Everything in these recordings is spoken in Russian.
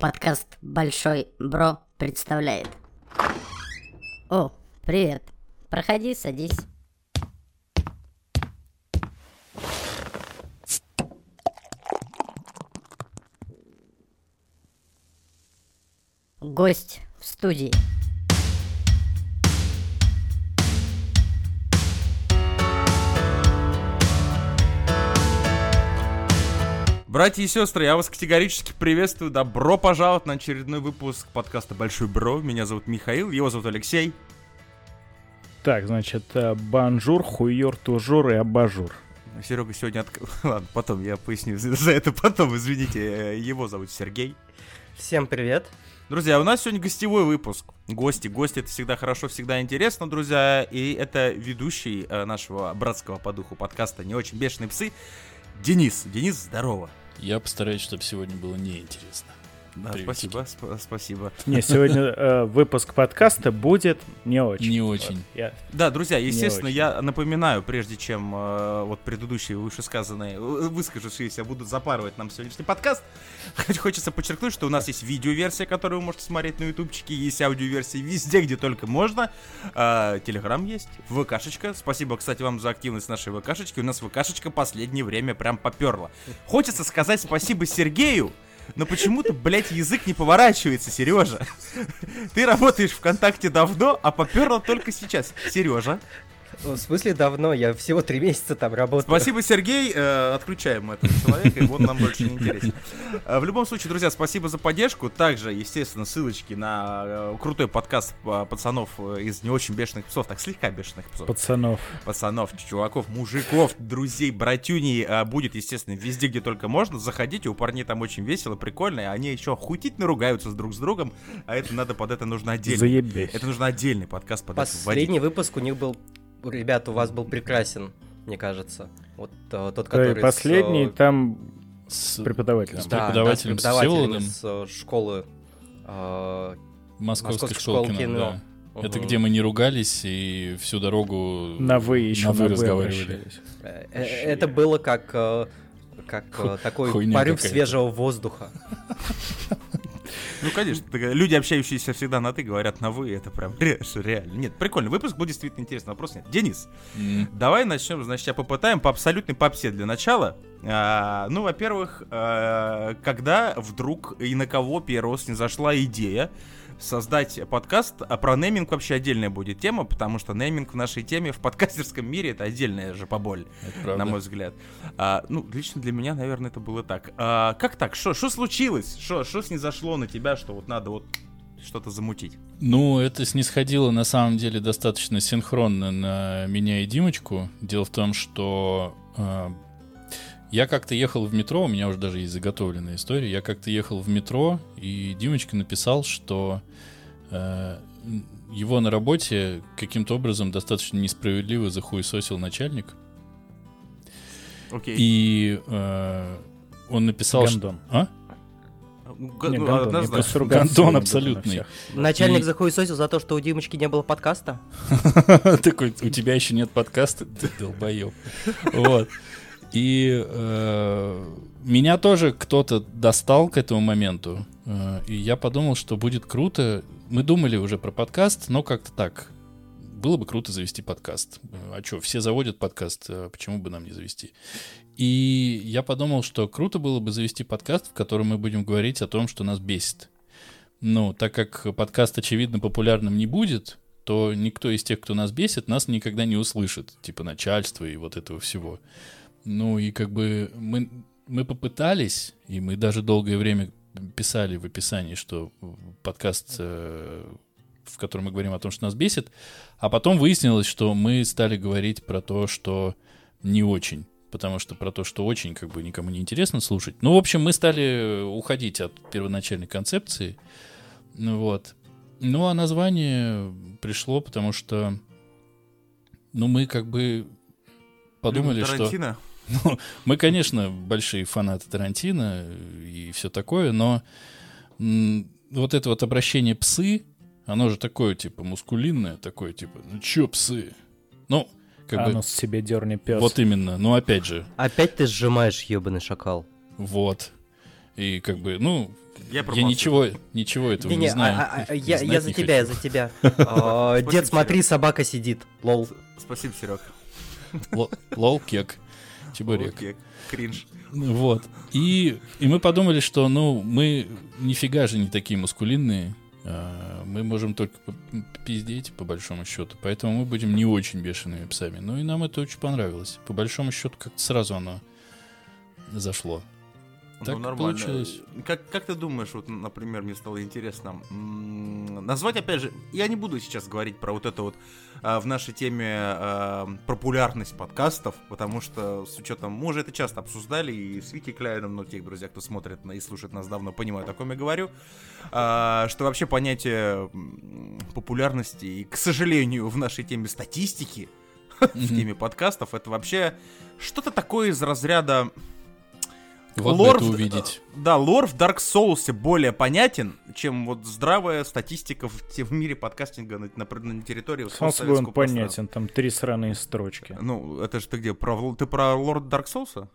Подкаст «Большой Бро» представляет. О, привет. Проходи, садись. Гость в студии. Братья и сестры, я вас категорически приветствую. Добро пожаловать на очередной выпуск подкаста «Большой Бро». Меня зовут Михаил, его зовут Алексей. Так, значит, э, bonjour, хуйор, toujours и абажур. Серега сегодня... От... Ладно, потом я поясню за это потом, извините. Э, его зовут Сергей. Всем привет. Друзья, у нас сегодня гостевой выпуск. Гости, гости это всегда хорошо, всегда интересно, друзья. И это ведущий э, нашего братского по духу подкаста «Не очень бешеные псы» Денис. Денис, здорово. Я постараюсь, чтобы сегодня было неинтересно. Да, спасибо, сп- спасибо. Не, сегодня э, выпуск подкаста будет не очень. Не Вот, очень. я- Да, друзья, естественно, я напоминаю, прежде чем э, вот предыдущие вышесказанные, э, выскажившиеся будут запарывать нам сегодняшний подкаст, хоч- хочется подчеркнуть, что у нас есть видеоверсия, которую вы можете смотреть на ютубчике, есть аудиоверсии везде, где только можно. Э, Телеграм есть, ВКшечка. Спасибо, кстати, вам за активность нашей ВКшечки. У нас ВКшечка последнее время прям поперла. Хочется сказать спасибо Сергею, но почему-то, блядь, язык не поворачивается, Сережа. Ты работаешь ВКонтакте давно, а поперла только сейчас. Сережа. В смысле давно? Я всего три месяца там работаю. Спасибо, Сергей. Э, отключаем этого человека, и он нам больше не интересен. Э, В любом случае, друзья, спасибо за поддержку. Также, естественно, ссылочки на э, крутой подкаст пацанов из не очень бешеных псов, так слегка бешеных псов. Пацанов. Пацанов, чуваков, мужиков, друзей, братюней будет, естественно, везде, где только можно. Заходите, у парней там очень весело, прикольно. и Они еще охуительно ругаются с друг с другом, а это надо под это нужно отдельно. Заебись. Это нужно отдельный подкаст под это вводить. Последний выпуск у них был... Ребят, у вас был прекрасен, мне кажется. Вот э, тот, который... с, Последний э, там С преподаватель. С да, да, с преподавателем преподавателем Всеволодом. из э, школы... э, Московской Московской школы кино, кино. да. Это мгм. где мы не ругались и всю дорогу на вы еще на вы разговаривали. Э, Это было как... Как э, такой хуйня порыв свежего воздуха. Ну, конечно, люди, общающиеся всегда на ты, говорят на вы, это прям ре- реально. Нет, прикольно, выпуск был действительно интересный, вопрос нет. Денис, давай начнем, значит, я попытаем по абсолютной попсе для начала. А, ну, во-первых, а, когда вдруг и на кого первого снизошла идея создать подкаст, а про нейминг вообще отдельная будет тема, потому что нейминг в нашей теме в подкастерском мире это отдельная же поболь на мой взгляд. А, ну, лично для меня, наверное, это было так. А, как так? Что случилось? Что снизошло на тебя, что вот надо вот что-то замутить? Ну, это снисходило на самом деле достаточно синхронно на меня и Димочку. Дело в том, что э, я как-то ехал в метро, у меня уже даже есть заготовленная история. Я как-то ехал в метро, и Димочка написал, что э, его на работе каким-то образом достаточно несправедливо захуесосил начальник. Окей. И э, он написал, что... Гандон. А? Ну, г- Не, ну, гандон, однозначно. Гандон абсолютный. Начальник И- захуесосил за то, что у Димочки не было подкаста. Такой, у тебя еще нет подкаста, ты долбоеб. Вот. И э, меня тоже кто-то достал к этому моменту. Э, и я подумал, что будет круто. Мы думали уже про подкаст, но как-то так. Было бы круто завести подкаст. Э, А что, все заводят подкаст, э, почему бы нам не завести? И я подумал, что круто было бы завести подкаст, в котором мы будем говорить о том, что нас бесит. Ну, так как подкаст, очевидно, популярным не будет, то никто из тех, кто нас бесит, нас никогда не услышит. Типа начальство и вот этого всего. Ну и как бы мы, мы попытались, и мы даже долгое время писали в описании, что подкаст, э, в котором мы говорим о том, что нас бесит, а потом выяснилось, что мы стали говорить про то, что не очень. Потому что про то, что очень, как бы никому не интересно слушать. Ну, в общем, мы стали уходить от первоначальной концепции. Ну вот. Ну, а название пришло, потому что, ну, мы как бы подумали, Любим что... Ну, мы, конечно, большие фанаты Тарантино и все такое, но вот это вот обращение псы, оно же такое, типа, мускулинное, такое, типа, ну чё, псы? Ну, как а бы, ну себе дерни пес. вот именно, ну опять же, Опять ты сжимаешь, ебаный шакал. вот. И как бы, ну, Я я ничего, ничего этого не, Не-не, знаю. а- а- а, я, я за не тебя, я хочу. за тебя. А, Дед, смотри, собака сидит. Лол. Спасибо, Серег. Лол, кек, чебурек. Окей, Кринж. Вот. И, и мы подумали, что, ну, мы нифига же не такие мускулинные. а, Мы можем только пиздеть, по большому счету. Поэтому мы будем не очень бешеными псами. Ну и нам это очень понравилось. По большому счету, как-то сразу оно зашло. Так Ну, нормально. получилось. Как, как ты думаешь, вот, например, мне стало интересно, м, назвать, опять же, я не буду сейчас говорить про вот это вот а, в нашей теме а, популярность подкастов, потому что с учетом, мы уже это часто обсуждали, и с Вики Кляйном, но тех друзья, кто смотрит и слушает нас давно, понимают, о ком я говорю, а, что вообще понятие популярности, и, к сожалению, в нашей теме статистики, в теме подкастов, это вообще что-то такое из разряда... Вот Лор это в- увидеть. Да, лор в Dark Souls более понятен, чем вот здравая статистика в, в мире подкастинга на, на, на территории Сам собой он понятен, там три сраные строчки. Ну, это же ты где? Про, ты про лорд Dark Souls?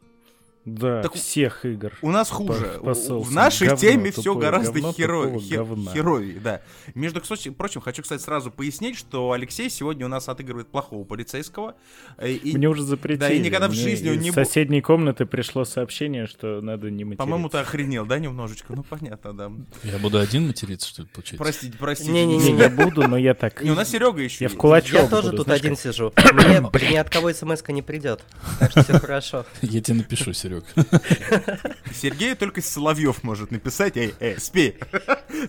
Да, Так- всех игр. У нас хуже. в нашей Говно теме все гораздо говно херо... херовее, да. Между кстати, прочим, хочу, кстати, сразу пояснить, что Алексей сегодня у нас отыгрывает плохого полицейского. э, И, Мне уже запретили. Да, и никогда в жизни он из не бу- соседней комнаты пришло сообщение, что надо не материться. по-моему, ты охренел, да, немножечко? Ну, понятно, да. Я буду один материться, что ли, получается? Простите, простите. Не-не-не. Не, я буду, но я так... Не, у нас Серега еще Я в кулачок Я тоже тут один сижу. Мне ни от кого смс не придет. Так что все хорошо. Я тебе напишу, Серег. Сергей только Соловьев может написать, эй, эй,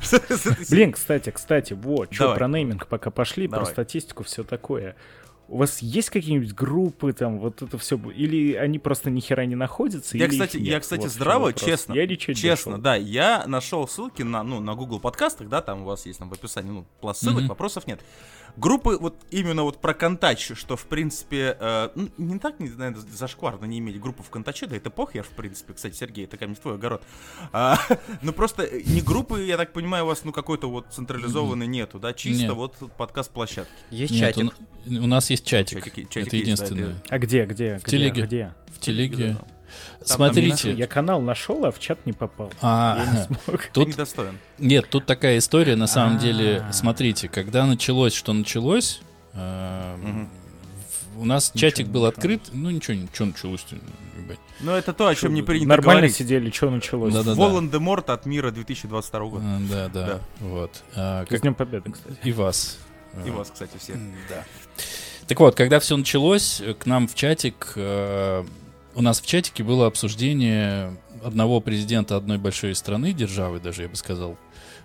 за- Блин, кстати, кстати, вот, что про нейминг пока пошли, про статистику, все такое. У вас есть какие-нибудь группы там, вот это все, или они просто ни хера не находятся? Я, кстати, я, кстати, Вот здраво, честно, Я честно, да, я нашел ссылки на, ну, на Google подкастах, да, там у вас есть там в описании, ну, пласт ссылок, вопросов нет. Группы вот именно вот про контач, что в принципе, э, ну, не так, не, наверное, зашкварно не иметь группу в контаче, да это похер, в принципе, кстати, Сергей, это как не твой огород. А, ну просто э, не группы, я так понимаю, у вас ну какой-то вот централизованной нету, да, чисто Нет. вот подкаст площадки. Есть Нет, чатик. у, у нас есть чатик. Чатики- чатик это есть, да, единственное. это- А где, где? В где, телеге. Где? В телеге. Там Смотрите. Я канал нашел, а в чат не попал. А, Я не смог. Ты тут недостоин. Нет, тут такая история, на самом А. деле, смотрите, когда началось, что началось, э, у нас Ничего чатик был открыт, ну ничего, ничего началось. Ну это то, о чем не принято Нормально говорить. сидели, что началось? Да-да-да. Волан-де-Морт от мира 2022 года. Да, да, Да. вот. А, С как Днем Победы, кстати. и вас. И вас, кстати, всех. Да. Так вот, когда все началось, к нам в чатик, э, у нас в чатике было обсуждение одного президента одной большой страны, державы даже, я бы сказал.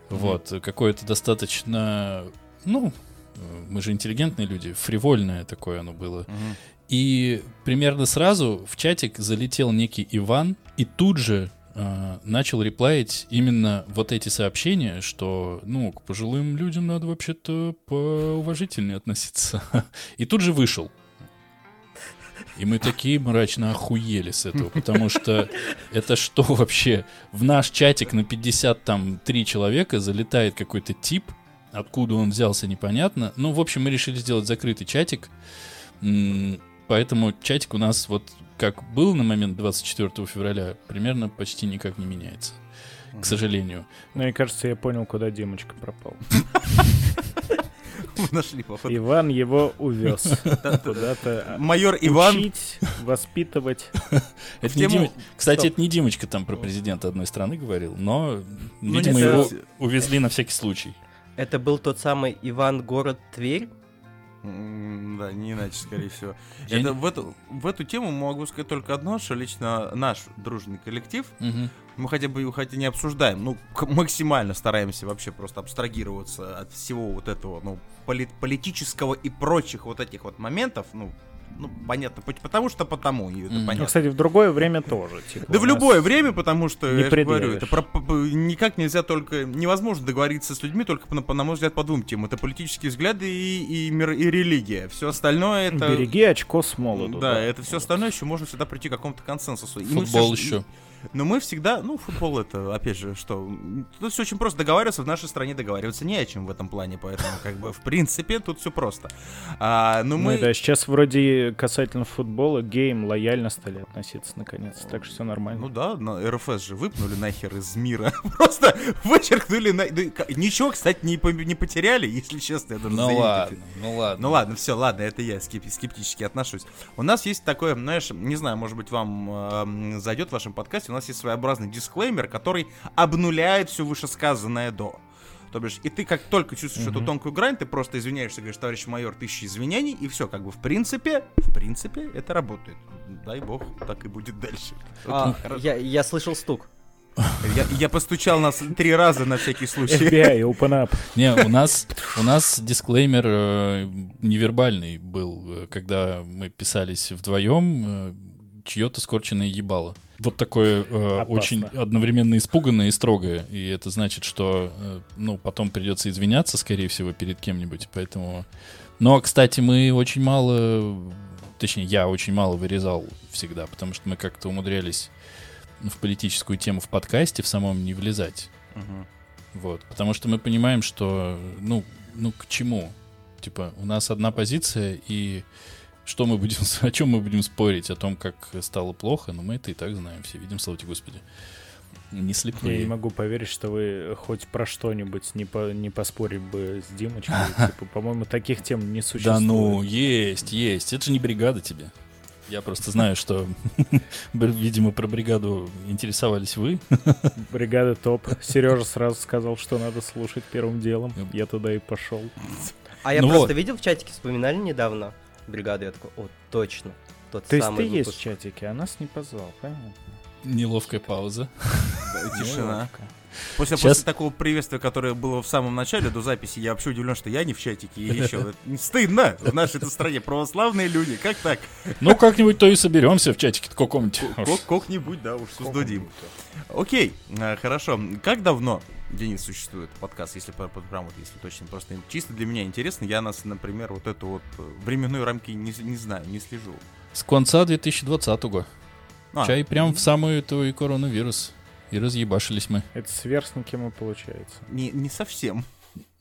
Вот, э, какое-то достаточно, ну, мы же интеллигентные люди, фривольное такое оно было. Мгм. И примерно сразу в чатик залетел некий Иван и тут же э, начал реплаить именно вот эти сообщения, что, ну, к пожилым людям надо вообще-то поуважительнее относиться. И тут же вышел. И мы такие мрачно охуели с этого, потому что это что вообще? В наш чатик на 53 человека залетает какой-то тип, откуда он взялся, непонятно. Ну, в общем, мы решили сделать закрытый чатик, Поэтому чатик у нас вот как был на момент 24 февраля, примерно почти никак не меняется. К сожалению. Мне кажется, я понял, куда Димочка пропал. Нашли. Иван его увез куда-то Майор Иван. учить, воспитывать. Это не тему- Дим- Кстати, это не Димочка там про президента одной страны говорил, но, Ну, видимо, его увезли на всякий случай. Это был тот самый Иван город Тверь. Да, не иначе, скорее всего. Это в, эту, в эту тему могу сказать только одно, что лично наш дружный коллектив, Мгм. Мы хотя бы его хотя не обсуждаем, ну, максимально стараемся вообще просто абстрагироваться от всего вот этого, ну, поли- политического и прочих вот этих вот моментов, ну, ну, понятно, пот- потому что потому, и это. Ну, понятно. кстати, в другое время тоже. типа, Да в любое время, потому что, не я же говорю, это про- никак нельзя только, невозможно договориться с людьми только, по, на- мой взгляд, по двум темам. Это политические взгляды и, и, мир, и религия. Все остальное это... Береги очко с молоду. Да, это все остальное еще можно всегда прийти к какому-то консенсусу. И Футбол всё ж- еще. Но мы всегда, ну, футбол это, опять же, что, тут все очень просто договариваться, в нашей стране договариваться не о чем в этом плане, поэтому, как бы, в принципе, тут все просто. А, но Ну мы... да, сейчас вроде касательно футбола гейм лояльно стали относиться наконец, так что все нормально. Ну да, но РФС же выпнули нахер из мира. Просто вычеркнули. на- ну, Ничего, кстати, не, по- не потеряли, если честно. Я даже Ну заявить ладно, это. ну ладно. Ну ладно, все, ладно, это я скеп- скептически отношусь. У нас есть такое, знаешь, не знаю, может быть, вам эм, зайдет в вашем подкасте, у нас есть своеобразный дисклеймер, который обнуляет все вышесказанное до. То бишь, и ты как только чувствуешь эту тонкую грань, ты просто извиняешься, говоришь, товарищ майор, тысячи извинений, и все, как бы, в принципе, в принципе, это работает. Дай бог, так и будет дальше. А, я, я слышал стук. Я, я постучал нас три раза на всякий случай. FBI, open up. Не, у нас, у нас дисклеймер э, невербальный был, э, когда мы писались вдвоем, э, чье-то скорченное ебало. Вот такое э, очень одновременно испуганное и строгое. И это значит, что э, ну, потом придется извиняться, скорее всего, перед кем-нибудь. Поэтому. Но, кстати, мы очень мало. Точнее, я очень мало вырезал всегда, потому что мы как-то умудрялись в политическую тему в подкасте в самом не влезать. Мгм. Вот, потому что мы понимаем, что, ну, ну к чему? Типа, у нас одна позиция, и что мы будем, о чем мы будем спорить? О том, как стало плохо, но мы это и так знаем, все видим, слава тебе, Господи. Не Я не слепые. могу поверить, что вы хоть про что-нибудь не, по, не поспорили бы с Димочкой. Типа, по-моему, таких тем не существует. Да ну, есть, есть. Это же не бригада тебе. Я просто знаю, что, видимо, про бригаду интересовались вы. Бригада топ. Сережа сразу сказал, что надо слушать первым делом. Я туда и пошел. А я Ну просто вот. видел в чатике, вспоминали недавно бригаду, я такой, о, точно, тот То есть самый ты есть выпуск. в чатике, а нас не позвал, понятно? Неловкая пауза. Тишина. Неловко. После, Сейчас- после такого приветствия, которое было в самом начале до записи, я вообще удивлен, что я не в чатике. И еще стыдно в нашей стране. Православные люди, как так? Ну, как-нибудь то и соберемся в чатике каком-нибудь. Как- Как-нибудь, да, уж создадим. Окей, э, хорошо. Как давно, Денис, существует подкаст, если прям вот, если точно, просто чисто для меня интересно, я нас, например, вот эту вот э, временную рамки не, не знаю, не слежу. С конца 2020-го. А, Чай прям в самую эту и коронавирус. И разъебашились мы. Это сверстники мы, получается. Не, не совсем.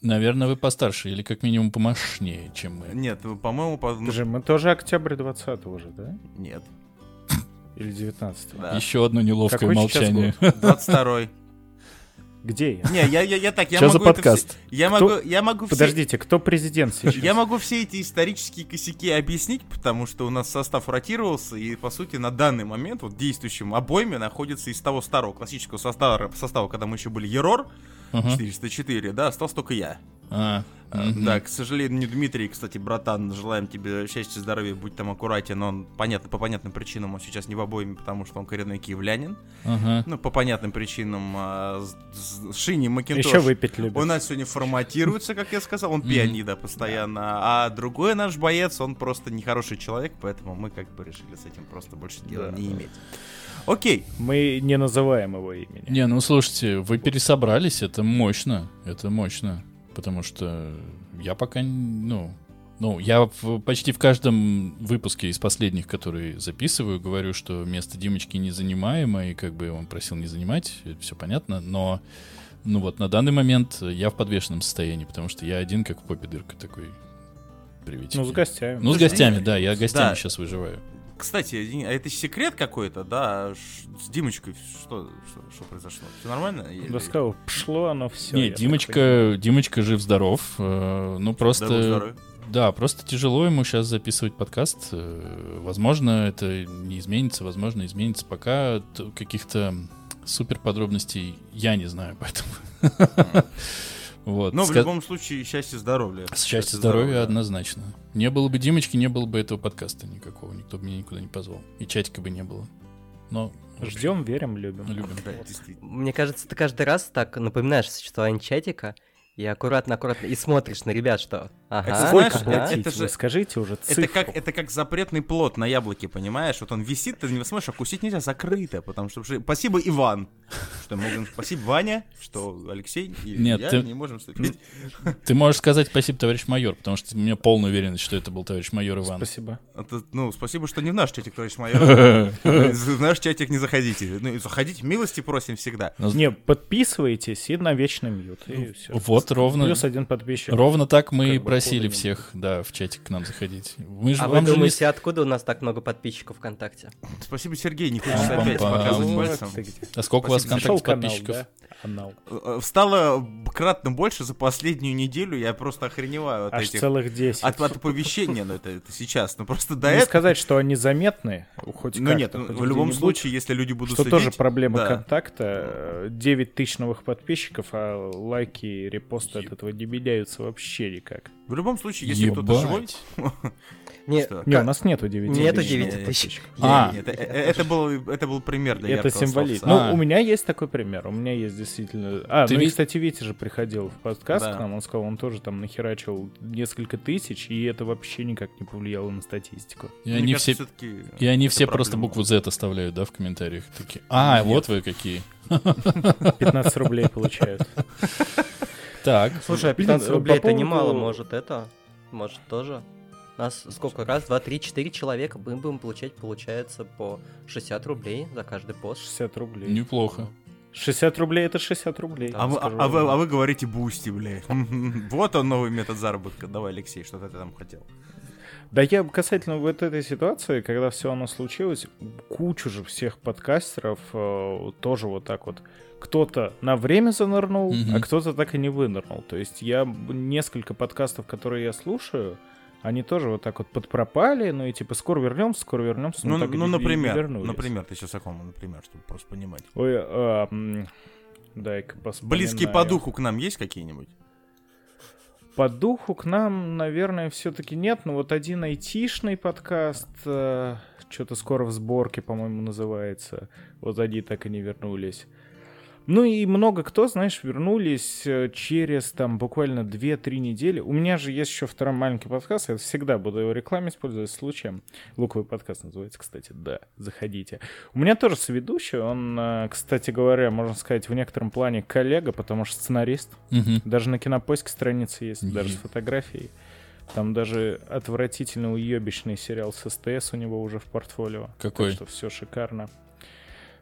Наверное, вы постарше или как минимум помощнее, чем мы. Нет, по-моему, по... ну, Подожди, мы тоже октябрь 20 уже, да? нет. Или 19 Да. Еще одно неловкое Какой молчание. 22-й. Где я? Не, я, я, я так, я Что за могу это подкаст? все- я Кто- могу, я могу все- Подождите, кто президент сейчас? Я могу все эти исторические косяки объяснить, потому что у нас состав ротировался, и, по сути, на данный момент, вот в действующем обойме находится из того старого классического состава, состава когда мы еще были Ерор, Ага. 404, да, остался только я. А, мгм. Да, к сожалению, не Дмитрий, кстати, братан, желаем тебе счастья, здоровья, будь там аккуратен, но он, понятно, по понятным причинам он сейчас не в обойме, потому что он коренной киевлянин. Ага. Ну, по понятным причинам, а, с- с- Шини Макинтош. Еще выпить любит. У нас сегодня форматируется, как я сказал, он Мгм. пианида постоянно, а другой наш боец, он просто нехороший человек, поэтому мы как бы решили с этим просто больше дела не иметь. Окей, Мы не называем его имени. Не, ну слушайте, вы пересобрались, это мощно. Это мощно. Потому что я пока, ну, ну, я в- почти в каждом выпуске из последних, которые записываю, говорю, что место Димочки незанимаемо, и как бы он просил не занимать, все понятно, но, ну вот, на данный момент я в подвешенном состоянии, потому что я один, как в попе дырка такой. Приветики. Ну, с гостями. Ну, с гостями, да, я гостями Да. сейчас выживаю. Кстати, а это секрет какой-то, да? С Димочкой что, что, что произошло? Все нормально? Да сказал, пошло оно все. Не, Димочка, Димочка жив-здоров, э, ну просто... Да, просто тяжело ему сейчас записывать подкаст. Э, Возможно, это не изменится, возможно, изменится. Пока каких-то супер подробностей я не знаю, поэтому. Вот. Но Ну, в Ска- любом случае, счастье, здоровья. Счастье, здоровья да. однозначно. Не было бы Димочки, не было бы этого подкаста никакого. Никто бы меня никуда не позвал. И чатика бы не было. Но Ждем, верим, любим. любим. Да, действительно. Мне кажется, ты каждый раз так напоминаешь о существовании чатика, и аккуратно-аккуратно, и смотришь на ребят, что Ага. Это Сколько знаешь, платить? это же- Вы скажите уже цифру. Это как, это как запретный плод на яблоке, понимаешь? Вот он висит, ты не сможешь, а кусить нельзя, закрыто, потому что... Спасибо, Иван, что мы можем... Спасибо, Ваня, что Алексей и Нет, я ты- не можем вступить. Ты можешь сказать спасибо, товарищ майор, потому что у меня полная уверенность, что это был товарищ майор Иван. Спасибо. Это, ну, спасибо, что не в наш чатик, товарищ майор. В наш чатик не заходите. Ну, и заходите, милости просим всегда. Не, подписывайтесь и на вечный мьют. И все. Вот ровно. Плюс один подписчик. Ровно так мы и просили всех, да, в чатик к нам заходить. Мы же А вы же не думаете, откуда у нас так много подписчиков ВКонтакте? Спасибо, Сергей, не хочется Пам-пам-пам. опять показывать пальцем. А сколько у вас канал, подписчиков? Анал. Э, Стало кратно больше за последнюю неделю, я просто охреневаю от Аж этих... целых 10. От, от оповещения, ну это, это сейчас, ну просто до Не этого... сказать, что они заметны, хоть Ну нет, ну, хоть в любом случае, если люди будут Что следить... тоже проблема да. контакта. э, 9 тысяч новых подписчиков, а лайки и репосты от этого не меняются вообще никак. В любом случае, если кто-то живой... Не, Что? Не, у нас нету 9 Нету тысяч 9 новых тысяч. подписчиков. А. Нет, э, э, это был, это был пример для Это яркого символично. словца. А. Ну, у меня есть такой пример. У меня есть действительно... А, Ты ну и, ви- кстати, Витя же приходил в подкаст Да. к нам. Он сказал, он тоже там нахерачил несколько тысяч, и это вообще никак не повлияло на статистику. И Мне они кажется, все, и они это все просто букву Z оставляют, да, в комментариях. Такие, а, Нет. вот вы какие. 15 рублей получают. Так, Слушай, а Блин, 15 по рублей это немало, может это? Может тоже? Нас сколько? Раз, два, три, четыре человека мы будем получать, получается, по 60 рублей за каждый пост. 60 рублей. неплохо. 60 рублей это 60 рублей. А вы, а- а вы- а вы говорите Boosty, блядь. Вот он новый метод заработка. Давай, Алексей, что ты там хотел? Да я касательно вот этой ситуации, когда все оно случилось, кучу же всех подкастеров э, тоже вот так вот. Кто-то на время занырнул, Мгм. а кто-то так и не вынырнул. То есть я несколько подкастов, которые я слушаю, они тоже вот так вот подпропали, ну и типа скоро вернемся, скоро вернемся. Ну, так и ну, не например, вернулись. например, ты сейчас о ком, например, чтобы просто понимать. Ой, а, дай-ка вспоминаю. Близкие по духу к нам есть какие-нибудь? По духу к нам, наверное, все-таки нет. Но вот один айтишный подкаст, что-то скоро в сборке, по-моему, называется. Вот они так и не вернулись. Ну и много кто, знаешь, вернулись э, через там буквально 2-3 недели. У меня же есть еще второй маленький подкаст, я всегда буду его рекламе использовать случаем. Луковый подкаст называется, кстати, да, заходите. У меня тоже соведущий, он, э, кстати говоря, можно сказать, в некотором плане коллега, потому что сценарист. Мгм. Даже на кинопоиске страница есть, даже с фотографией. Там даже отвратительно уебищный сериал с СТС у него уже в портфолио. Какой? Так что все шикарно.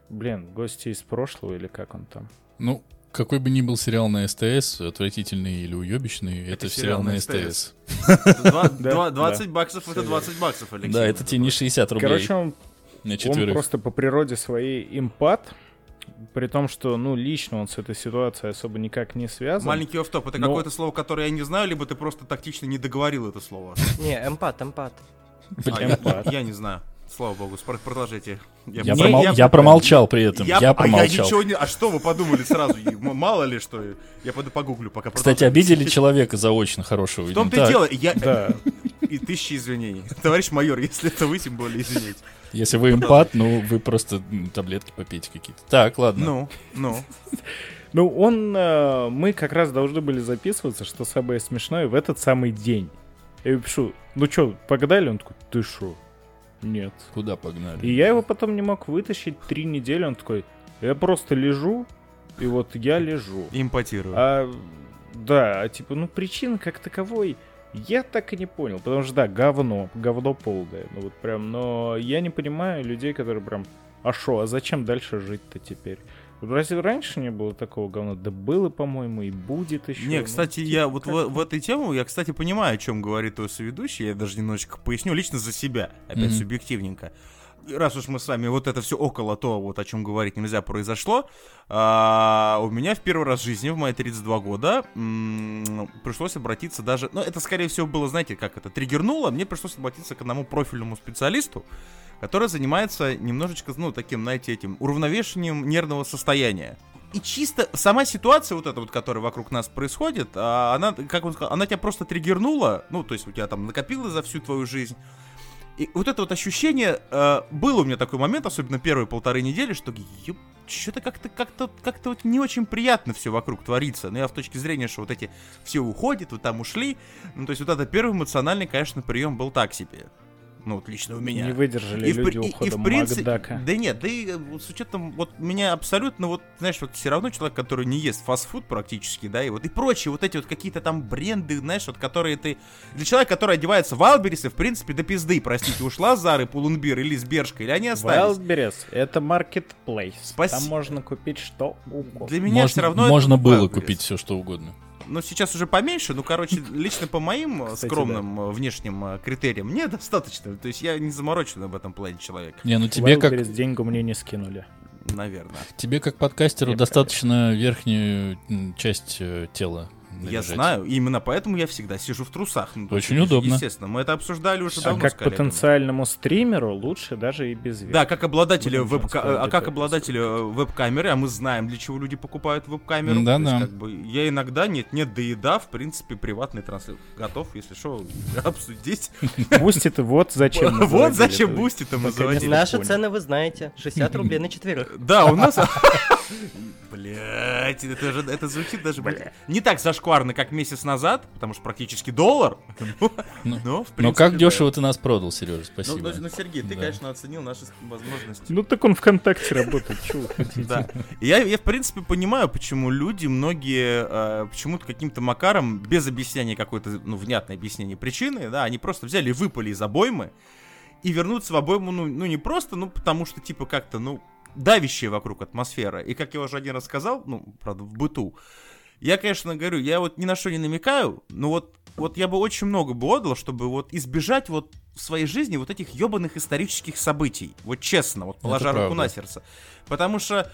Блин, гости из прошлого или как он там? Ну, какой бы ни был сериал на СТС, отвратительный или уебищный, это, сериал на СТС. Да. 20 баксов это верно. 20 баксов, Алексей. Да, это тебе не 60 рублей Короче, он, просто по природе своей импат, при том, что, ну, лично он с этой ситуацией особо никак не связан. Маленький офф-топ, это Но- какое-то слово, которое я не знаю, либо ты просто тактично не договорил это слово. Не, эмпат, эмпат. А, Эмпат. Я не знаю. Слава богу, продолжайте. Я, Не, промол- я- я промолчал при этом. Я, а я промолчал. ничего не... А что вы подумали сразу? Мало ли что. Я пойду погуглю пока. Кстати, обидели человека заочно хорошего. В том-то и дело. Я... Да. И тысячи извинений. Товарищ майор, если это вы, тем более извините. Если вы импат, ну вы просто таблетки попейте какие-то. Так, ладно. Ну, ну. Ну, он... э, мы как раз должны были записываться, что самое смешное, в этот самый день. Я пишу, ну что, погнали? Он такой, ты шо? Нет. Куда погнали? И я его потом не мог вытащить три недели. Он такой, я просто лежу, и вот я лежу. Импотирую. А, да, а типа, ну причин как таковой я так и не понял. Потому что, да, говно, говно полное. Ну вот прям, но я не понимаю людей, которые прям, а шо, а зачем дальше жить-то теперь? Вот Разве раньше не было такого говна? Да было, по-моему, и будет еще. Не, Ну, кстати, типа, я вот как- в, в этой теме, я, кстати, понимаю, о чем говорит твой соведущий. Я даже немножечко поясню лично за себя, опять Мгм. субъективненько. Раз уж мы с вами вот это все около то, вот о чем говорить нельзя, произошло, а, у меня в первый раз в жизни, в мои 32 года, м, пришлось обратиться даже, ну, это, скорее всего, было, знаете, как это, триггернуло, мне пришлось обратиться к одному профильному специалисту, который занимается немножечко, ну, таким, знаете, этим уравновешением нервного состояния. И чисто сама ситуация вот эта вот, которая вокруг нас происходит, а, она, как он сказал, она тебя просто триггернула, ну, то есть у тебя там накопилось за всю твою жизнь, И вот это вот ощущение, э, было у меня такой момент, особенно первые полторы недели, что что-то как-то как-то как-то вот не очень приятно все вокруг творится. Но я в точке зрения, что вот эти все уходят, вот там ушли. Ну, то есть вот это первый эмоциональный, конечно, прием был так себе. Ну, вот лично у меня. Не выдержали и в, люди и- и ухода в принципе, Макдака. Да нет, да и э, с учетом, вот меня абсолютно, вот, знаешь, вот все равно человек, который не ест фастфуд практически, да, и вот и прочие вот эти вот какие-то там бренды, знаешь, вот которые ты... Для человека, который одевается в Альберисы, в принципе, до пизды, простите, ушла Зары, Пулунбир или Сбершка, или они остались. Wildberries — это marketplace. Спаси- Там можно купить что угодно. Для меня можно все равно это можно было Wildberries. купить все, что угодно. Ну, сейчас уже поменьше, ну, короче, лично по моим э, Кстати, скромным э, внешним э, критериям мне достаточно. То есть я не заморочен об этом плане человек, Не, ну тебе как, Wildberries деньгу мне не скинули. наверное. тебе как подкастеру Я достаточно верхнюю м, часть э, Я знаю, и именно поэтому я всегда сижу в трусах. Ну, то есть, Очень удобно. Естественно, мы это обсуждали уже А давно как потенциальному стримеру лучше даже и без Да, как обладателю скоро а как обладателю э, веб-камеры, а мы знаем, для чего люди покупают веб-камеру. Да, да. как бы, я иногда нет, нет, да и да, в принципе, приватный трансляции. Готов, если что, обсудить. Бустит, вот зачем Вот зачем это. бусти-то мы заводили. Наши цены вы знаете. 60 рублей на четверых. Да, у нас... Блять, это же это звучит даже блядь, не так зашкварно, как месяц назад, потому что практически доллар. Ну, Но, в Но принципе, как да. дешево ты нас продал, Сережа, Ну, спасибо. ну, ну, Сергей, ты, Да. конечно, оценил наши возможности. Ну так он ВКонтакте работает, чего вы хотите? Да. И Я, я, в принципе, понимаю, почему люди, многие, э, почему-то каким-то макаром, без объяснения какой-то, ну, внятной объяснения причины, да, они просто взяли и выпали из обоймы, и вернуться в обойму, ну, ну, не просто, ну, потому что, типа, как-то, ну, давящая вокруг атмосфера. И, как я уже один раз сказал, ну, правда, в быту, я, конечно, говорю, я вот ни на что не намекаю, но вот, вот я бы очень много бы отдал, чтобы вот избежать вот в своей жизни вот этих ебаных исторических событий. Вот честно, вот положа руку на сердце. Потому что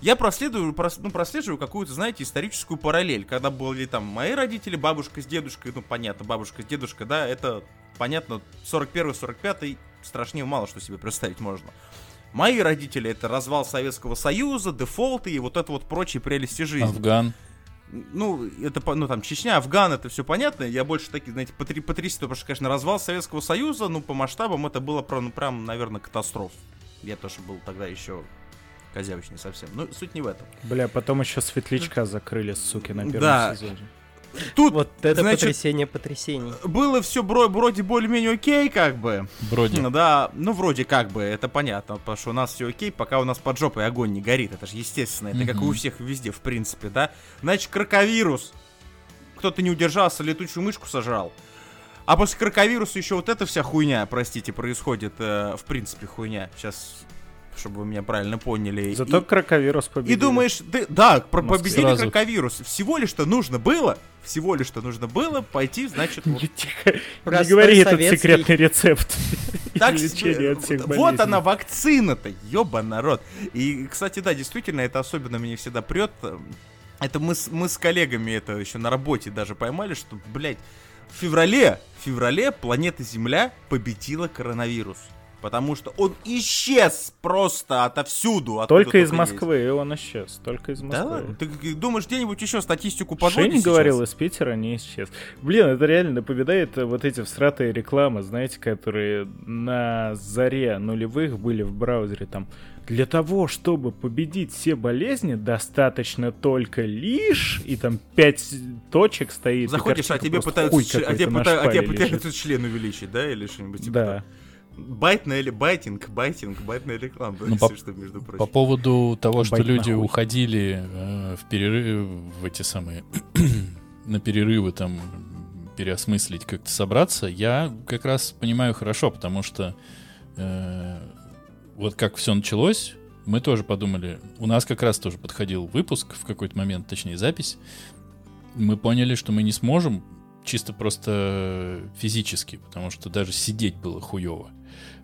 я проследую, прос- ну, прослеживаю какую-то, знаете, историческую параллель. Когда были там мои родители, бабушка с дедушкой, ну, понятно, бабушка с дедушкой, да, это, понятно, 41-45 страшнее мало что себе представить можно. Мои родители это развал Советского Союза, дефолты и вот это вот прочие прелести жизни. Афган. Ну, это, по- ну, там, Чечня, Афган, это все понятно. Я больше такие, знаете, потри- потрясен, потому что, конечно, развал Советского Союза, ну, по масштабам это было, ну, прям, наверное, катастроф. Я тоже был тогда еще козявочный совсем. Ну, суть не в этом. Бля, потом еще светлячка закрыли, суки, на первом Да. сезоне. Тут Вот это Значит- потрясение потрясений. было все вроде более-менее окей, как бы. Ну Да, ну вроде как бы, это понятно, потому что у нас все окей, пока у нас под жопой огонь не горит, это же естественно, это как и у всех везде, в принципе, да. Значит, крокавирус. Кто-то не удержался, летучую мышку сожрал. А после крокавируса еще вот эта вся хуйня, простите, происходит, э, в принципе, хуйня. Сейчас, чтобы вы меня правильно поняли. Зато И- коронавирус победил. и думаешь, ты, да, про победили Сразу. крокавирус. Всего лишь что нужно было, всего лишь что нужно было пойти, значит, вот Не, тихо, не говори этот секретный рецепт Так, вот она вакцина-то, ёба народ. И, кстати, да, действительно, это особенно меня всегда прет. Это мы с, мы с коллегами это еще на работе даже поймали, что, блядь, в феврале, в феврале планета Земля победила коронавирус. Потому что он исчез просто отовсюду. откуда Только из есть. Москвы, и он исчез. Только из Да Москвы. ладно? Ты думаешь, где-нибудь еще статистику Шенни подводить сейчас? говорил, из Питера не исчез. Блин, это реально напоминает э, вот эти всратые рекламы, знаете, которые на заре нулевых были в браузере там. Для того, чтобы победить все болезни, достаточно только лишь, и там пять точек стоит. Заходишь, а тебе пытаются, а тебе, пыта- а тебе пытаются член увеличить, да, или что-нибудь типа Да. того? Байтная или байтинг, байтинг, байтная реклама, Ну, если по- что, между прочим. По поводу того, что Бать люди нахуй. уходили э, в перерыв, в эти самые, на перерывы там переосмыслить, как-то собраться, я как раз понимаю хорошо, потому что э, вот как все началось, мы тоже подумали, у нас как раз тоже подходил выпуск в какой-то момент, точнее запись, мы поняли, что мы не сможем чисто просто физически, потому что даже сидеть было хуево.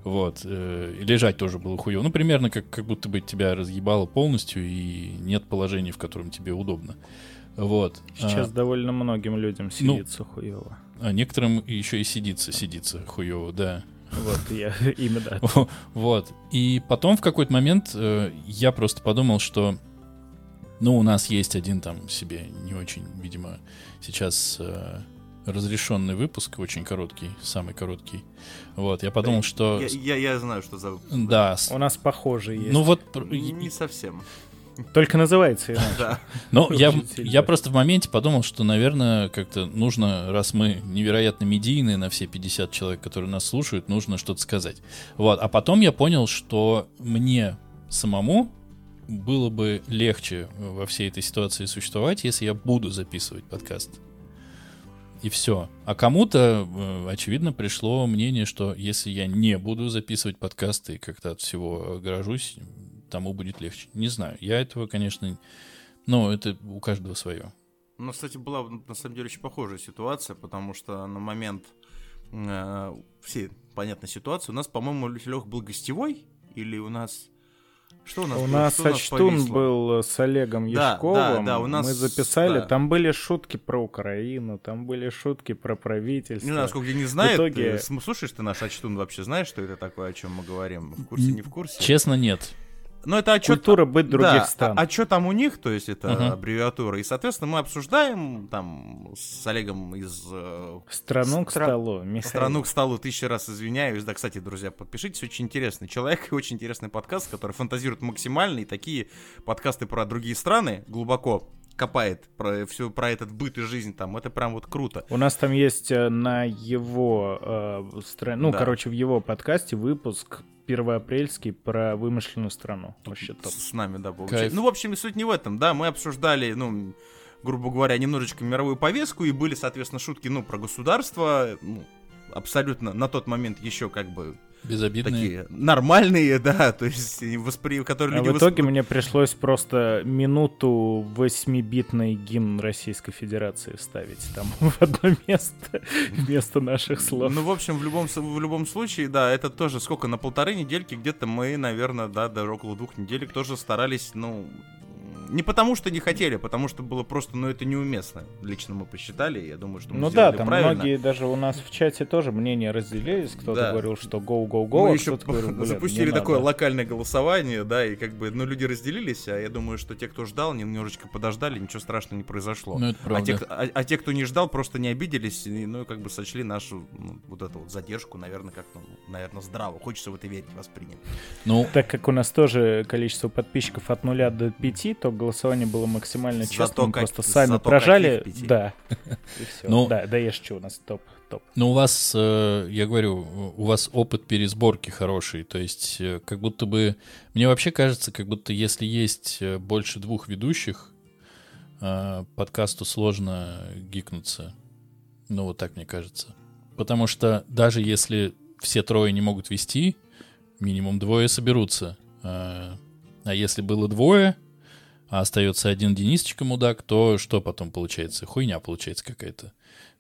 Вот. э, и лежать тоже было хуево. Ну, примерно как, как будто бы тебя разъебало полностью, и нет положения, в котором тебе удобно. Вот. Сейчас довольно многим людям ну, сидится хуево. А, а некоторым еще и сидится, сидится хуево, да. Вот, я именно. Вот. И потом в какой-то момент э, я просто подумал, что ну, у нас есть один там себе не очень, видимо, сейчас э, разрешенный выпуск, очень короткий, самый короткий. Вот, я подумал, что... Я, я, я знаю, что за... Да, У нас похожие есть. ну вот... Не, совсем. Только называется иначе. Да. Ну, я, я просто в моменте подумал, что, наверное, как-то нужно, раз мы невероятно медийные на все 50 человек, которые нас слушают, нужно что-то сказать. Вот. А потом я понял, что мне самому было бы легче во всей этой ситуации существовать, если я буду записывать подкаст. И все. А кому-то, э, очевидно, пришло мнение, что если я не буду записывать подкасты и как-то от всего огражусь, тому будет легче. Не знаю. Я этого, конечно, ну, это у каждого свое. Ну, кстати, была на самом деле очень похожая ситуация, потому что на момент э, всей понятной ситуации у нас, по-моему, Лех был гостевой, или у нас... Что у нас У было? нас Что у нас Сачтун повисло? был с Олегом Да, Яшковым. да, да, у нас, Мы записали, да. там были шутки про Украину, там были шутки про правительство. Не знаю, сколько не знает. итоге- см- Слушаешь ты наш Ачтун вообще, знаешь, что это такое, о чем мы говорим? В курсе, не в курсе? Честно, нет. Ну, это отчет... Культура быть других да, стран. А, что там у них, то есть это Мгм. аббревиатура. И, соответственно, мы обсуждаем там с Олегом из э, Страну к Стра- столу, Михаил. страну к столу тысячу раз извиняюсь. Да, кстати, друзья, подпишитесь, очень интересный человек и очень интересный подкаст, который фантазирует максимально. И такие подкасты про другие страны глубоко копает про все про этот быт и жизнь там. Это прям вот круто. У нас там есть э, на его э, стра- ну, Да. короче, в его подкасте выпуск первоапрельский про вымышленную страну. Вообще топ. С нами, да, был. Кайф. Ну, в общем, суть не в этом, да, мы обсуждали, ну, грубо говоря, немножечко мировую повестку, и были, соответственно, шутки, ну, про государство, ну, абсолютно на тот момент еще как бы Безобидные. такие нормальные, да, то есть воспри... которые А люди в итоге воспри- мне пришлось просто минуту восьмибитный гимн Российской Федерации вставить там в одно место вместо наших слов. Ну, в общем, в любом, в любом случае, да, это тоже сколько, на полторы недельки где-то мы, наверное, да, даже около двух неделек тоже старались, ну, не потому что не хотели, а потому что было просто, ну, это неуместно. Лично мы посчитали, я думаю, что мы Ну да, там правильно. многие даже у нас в чате тоже мнения разделились. Кто-то Да. говорил, что go-go-go, мы а еще говорил, «Блин, запустили такое надо». локальное голосование, да, и как бы, ну, люди разделились, а я думаю, что те, кто ждал, немножечко подождали, ничего страшного не произошло. Ну, это А правда. те, кто- а- а те, кто не ждал, просто не обиделись, и, ну, как бы сочли нашу ну, вот эту вот задержку, наверное, как-то, ну, наверное, здраво. Хочется в это верить, воспринять. Ну, Так как у нас тоже количество подписчиков от 0 до 5, то голосование было максимально Зато честным. Мы как- просто сами зато прожали. Да. И все. Ну- Да, да, я что у нас топ. топ. Ну, у вас, э, я говорю, у вас опыт пересборки хороший. То есть, э, как будто бы... Мне вообще кажется, как будто если есть э, больше двух ведущих, подкасту сложно гикнуться. Ну, вот так мне кажется. Потому что даже если все трое не могут вести, минимум двое соберутся. А если было двое, а остается один Денисочка мудак, то что потом получается? Хуйня получается какая-то.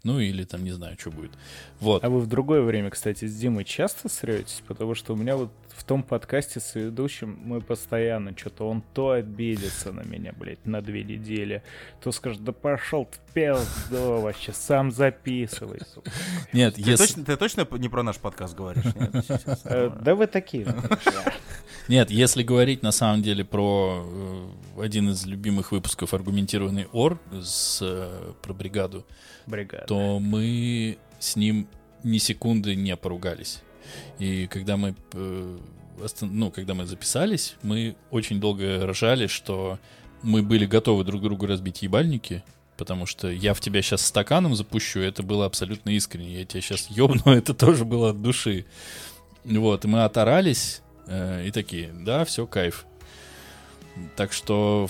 Ну или там не знаю, что будет. Вот. А вы в другое время, кстати, с Димой часто сретесь? Потому что у меня вот в том подкасте с ведущим мы постоянно что-то он то обидится на меня, блядь, на две недели, то скажет, да пошел ты в пизду вообще, сам записывай, сука. Нет, Ты, если... точно, ты точно не про наш подкаст говоришь? Нет, сейчас, Э. Да вы такие. Нет, если говорить на самом деле про э, один из любимых выпусков аргументированный ор с, э, про бригаду, Бригада. то мы с ним ни секунды не поругались. И когда мы, э, ну, когда мы записались, мы очень долго ржали, что мы были готовы друг другу разбить ебальники, потому что я в тебя сейчас стаканом запущу, это было абсолютно искренне. Я тебя сейчас ёбну, это тоже было от души. Вот, и мы оторались э, и такие, да, все, кайф. Так что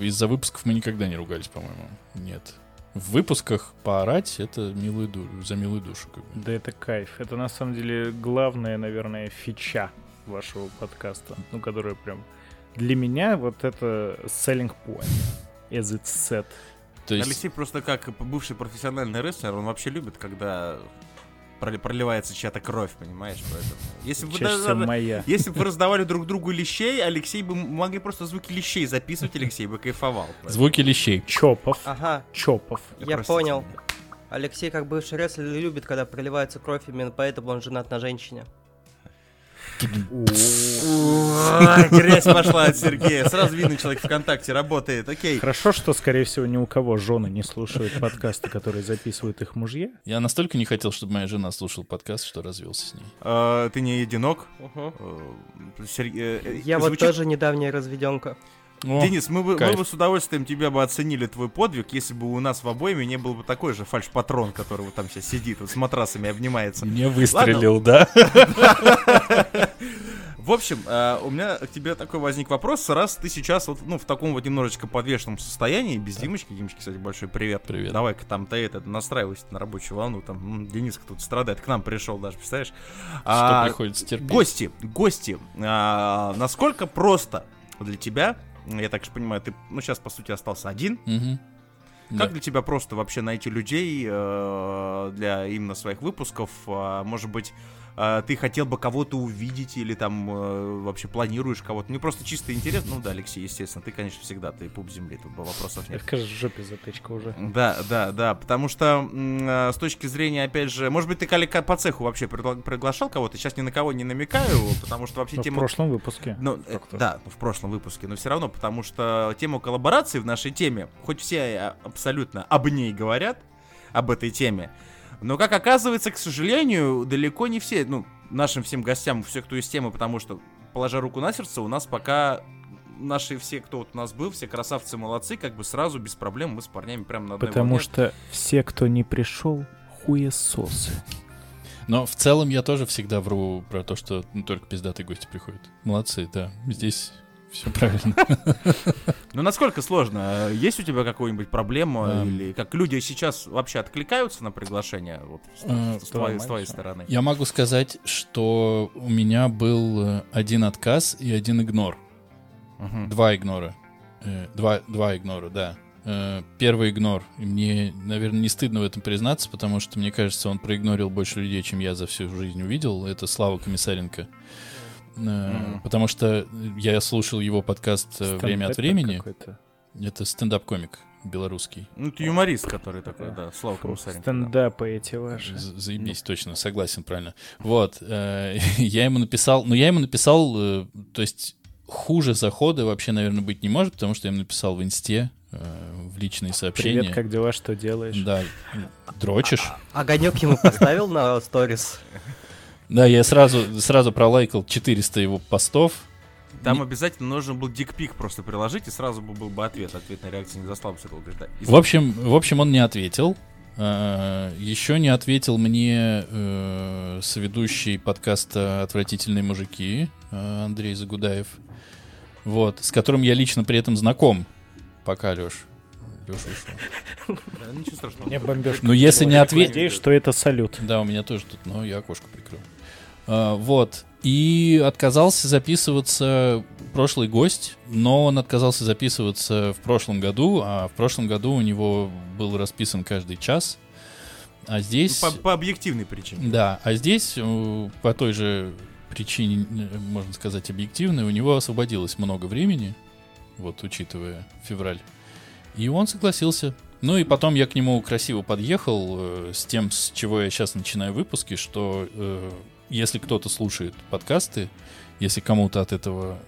из-за выпусков мы никогда не ругались, по-моему. Нет. В выпусках поорать это милую ду- за милую душу. Как бы. Да это кайф. Это на самом деле главная, наверное, фича вашего подкаста. Ну, которая прям... Для меня вот это selling point. As it's set. То есть, Алексей просто как бывший профессиональный рестлер, он вообще любит, когда проливается чья-то кровь, понимаешь? Поэтому, если бы даже- моя. Если бы раздавали друг другу лещей, Алексей бы могли просто звуки лещей записывать, Алексей бы кайфовал. звуки лещей. Чопов. Ага, Чопов. я Простите понял. меня. Алексей, как бывший рестлер, любит, когда проливается кровь, именно поэтому он женат на женщине. Грязь пошла от Сергея. Сразу видно, человек ВКонтакте работает. Окей. Хорошо, что, скорее всего, ни у кого жены не слушают подкасты, которые записывают их мужья. Я настолько не хотел, чтобы моя жена слушала подкаст, что развелся с ней. Э, Ты не единок? Мгм. Э, э, Я вот тоже недавняя разведенка. О, Денис, мы бы, мы бы с удовольствием тебя бы оценили твой подвиг, если бы у нас в обоими не был бы такой же фальш-патрон, который вот там сейчас сидит, вот с матрасами обнимается. Не выстрелил, да? В общем, э, у меня к тебе такой возник вопрос, раз ты сейчас вот, ну, в таком вот немножечко подвешенном состоянии, без Димочки, Димочке, кстати, большой привет. Привет. Давай-ка там ты это, настраивайся на рабочую волну, там, Дениска тут страдает, к нам пришел даже, представляешь? Что А, приходится терпеть. Гости, гости, а, насколько просто для тебя, я так же понимаю, ты, ну, сейчас, по сути, остался один, Мгм. как Да. для тебя просто вообще найти людей э, для именно своих выпусков? А, может быть, э, ты хотел бы кого-то увидеть или там э, вообще планируешь кого-то? Мне просто чисто интересно. Ну да, Алексей, естественно, ты, конечно, всегда, ты пуп земли, тут бы вопросов нет. Это, в жопе затычка уже. Да, да, да, потому что э, с точки зрения, опять же, может быть, ты Кали по цеху вообще пригла- приглашал кого-то? Сейчас ни на кого не намекаю, потому что вообще Но в тема... прошлом выпуске. Ну, э, да, ну, в прошлом выпуске, но все равно, потому что тему коллаборации в нашей теме, хоть все э, абсолютно об ней говорят, об этой теме, но, как оказывается, к сожалению, далеко не все, ну, нашим всем гостям, все, кто из темы, потому что, положа руку на сердце, у нас пока наши все, кто вот у нас был, все красавцы, молодцы, как бы сразу, без проблем, мы с парнями прям на одной Потому волне. что все, кто не пришел, хуесосы. Но в целом я тоже всегда вру про то, что ну, только пиздатые гости приходят. Молодцы, да. Здесь все правильно. Ну, насколько сложно? Есть у тебя какая-нибудь проблема? Эм. Или как люди сейчас вообще откликаются на приглашение? Вот, с, Э, с твоей, с твоей нормально. стороны. Я могу сказать, что у меня был э, один отказ и один игнор. Два игнора. Э, Два, два игнора, да. Первый игнор. И мне, наверное, не стыдно в этом признаться, потому что, мне кажется, он проигнорил больше людей, чем я за всю жизнь увидел. Это Слава Комиссаренко. Мгм. Потому что я слушал его подкаст э, время от времени. какой-то. Это стендап-комик белорусский. Ну, это юморист, который такой, да, Слава Фу, Комиссаренко. да. Стендапы эти ваши. Заебись, точно, согласен, правильно. Вот, э, я ему написал, ну, я ему написал, э, то есть хуже захода вообще, наверное, быть не может, потому что я ему написал в инсте, э, в личные сообщения. Привет, как дела, что делаешь? Да, дрочишь. Огонек ему поставил на сторис. Да, я сразу, сразу пролайкал 400 его постов. Там Не- обязательно нужен был дикпик просто приложить, и сразу бы был бы ответ. Ответная реакция не застала бы всего. Говоришь, да, В общем, в общем, он не ответил. Э, Еще не ответил мне э, соведущий подкаста «Отвратительные мужики» э, Андрей Загудаев. Вот, с которым я лично при этом знаком. Пока, Леш. Леша ушел. Да, ничего страшного. Мне бомбежка. Ну, если не ответил... Надеюсь, что это салют. Да, у меня тоже тут, но я окошко прикрыл. А, вот. И отказался записываться прошлый гость, но он отказался записываться в прошлом году, а в прошлом году у него был расписан каждый час. А здесь... По, по объективной причине. Да, а здесь э, по той же причине, э, можно сказать, объективной, у него освободилось много времени, вот, учитывая февраль. И он согласился. Ну и потом я к нему красиво подъехал э, с тем, с чего я сейчас начинаю выпуски, что э, если кто-то слушает подкасты, если кому-то от этого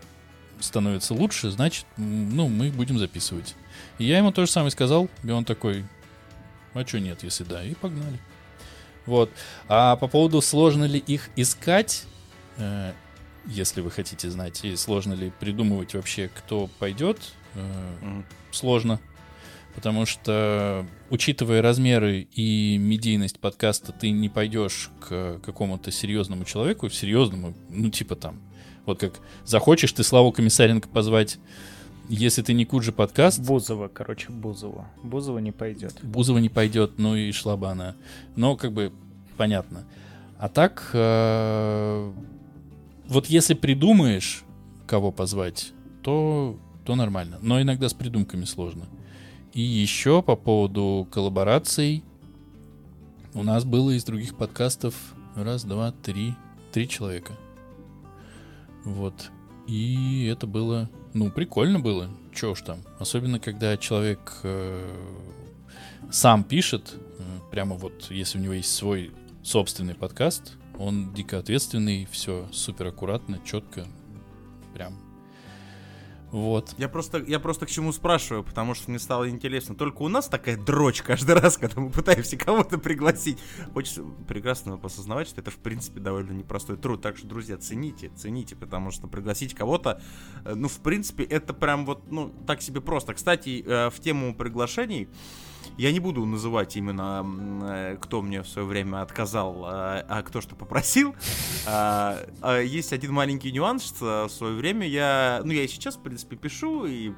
становится лучше, значит, ну, мы будем записывать. И я ему то же самое сказал, и он такой, а что нет, если да, и погнали. Вот. А по поводу сложно ли их искать, э, если вы хотите знать, и сложно ли придумывать вообще, кто пойдет, э, Мгм. сложно. Потому что, учитывая размеры и медийность подкаста, ты не пойдешь к какому-то серьезному человеку, серьезному, ну, типа там, вот как захочешь ты Славу Комиссаренко позвать, если ты не Куджи подкаст, Бузова, короче, Бузова. Бузова не пойдет. Бузова не пойдет, ну и шла бы она. Но как бы понятно. А так, э, вот если придумаешь, кого позвать, то, то нормально. Но иногда с придумками сложно. И еще по поводу коллабораций. У нас было из других подкастов раз, два, три, три человека. Вот. И это было, ну, прикольно было. Чё уж там. Особенно, когда человек э, сам пишет, э, прямо вот, если у него есть свой собственный подкаст, Он дико ответственный, все супер аккуратно, четко, прям. Вот. Я просто, я просто к чему спрашиваю, потому что мне стало интересно. Только у нас такая дрочь каждый раз, когда мы пытаемся кого-то пригласить. Хочется прекрасно осознавать, что это, в принципе, довольно непростой труд. Так что, друзья, цените, цените, потому что пригласить кого-то, э, ну, в принципе, это прям вот, ну, так себе просто. Кстати, э, в тему приглашений, я не буду называть именно, э, кто мне в свое время отказал, а, а кто что попросил. А, а, Есть один маленький нюанс, что в свое время я, ну я и сейчас, в принципе, пишу, и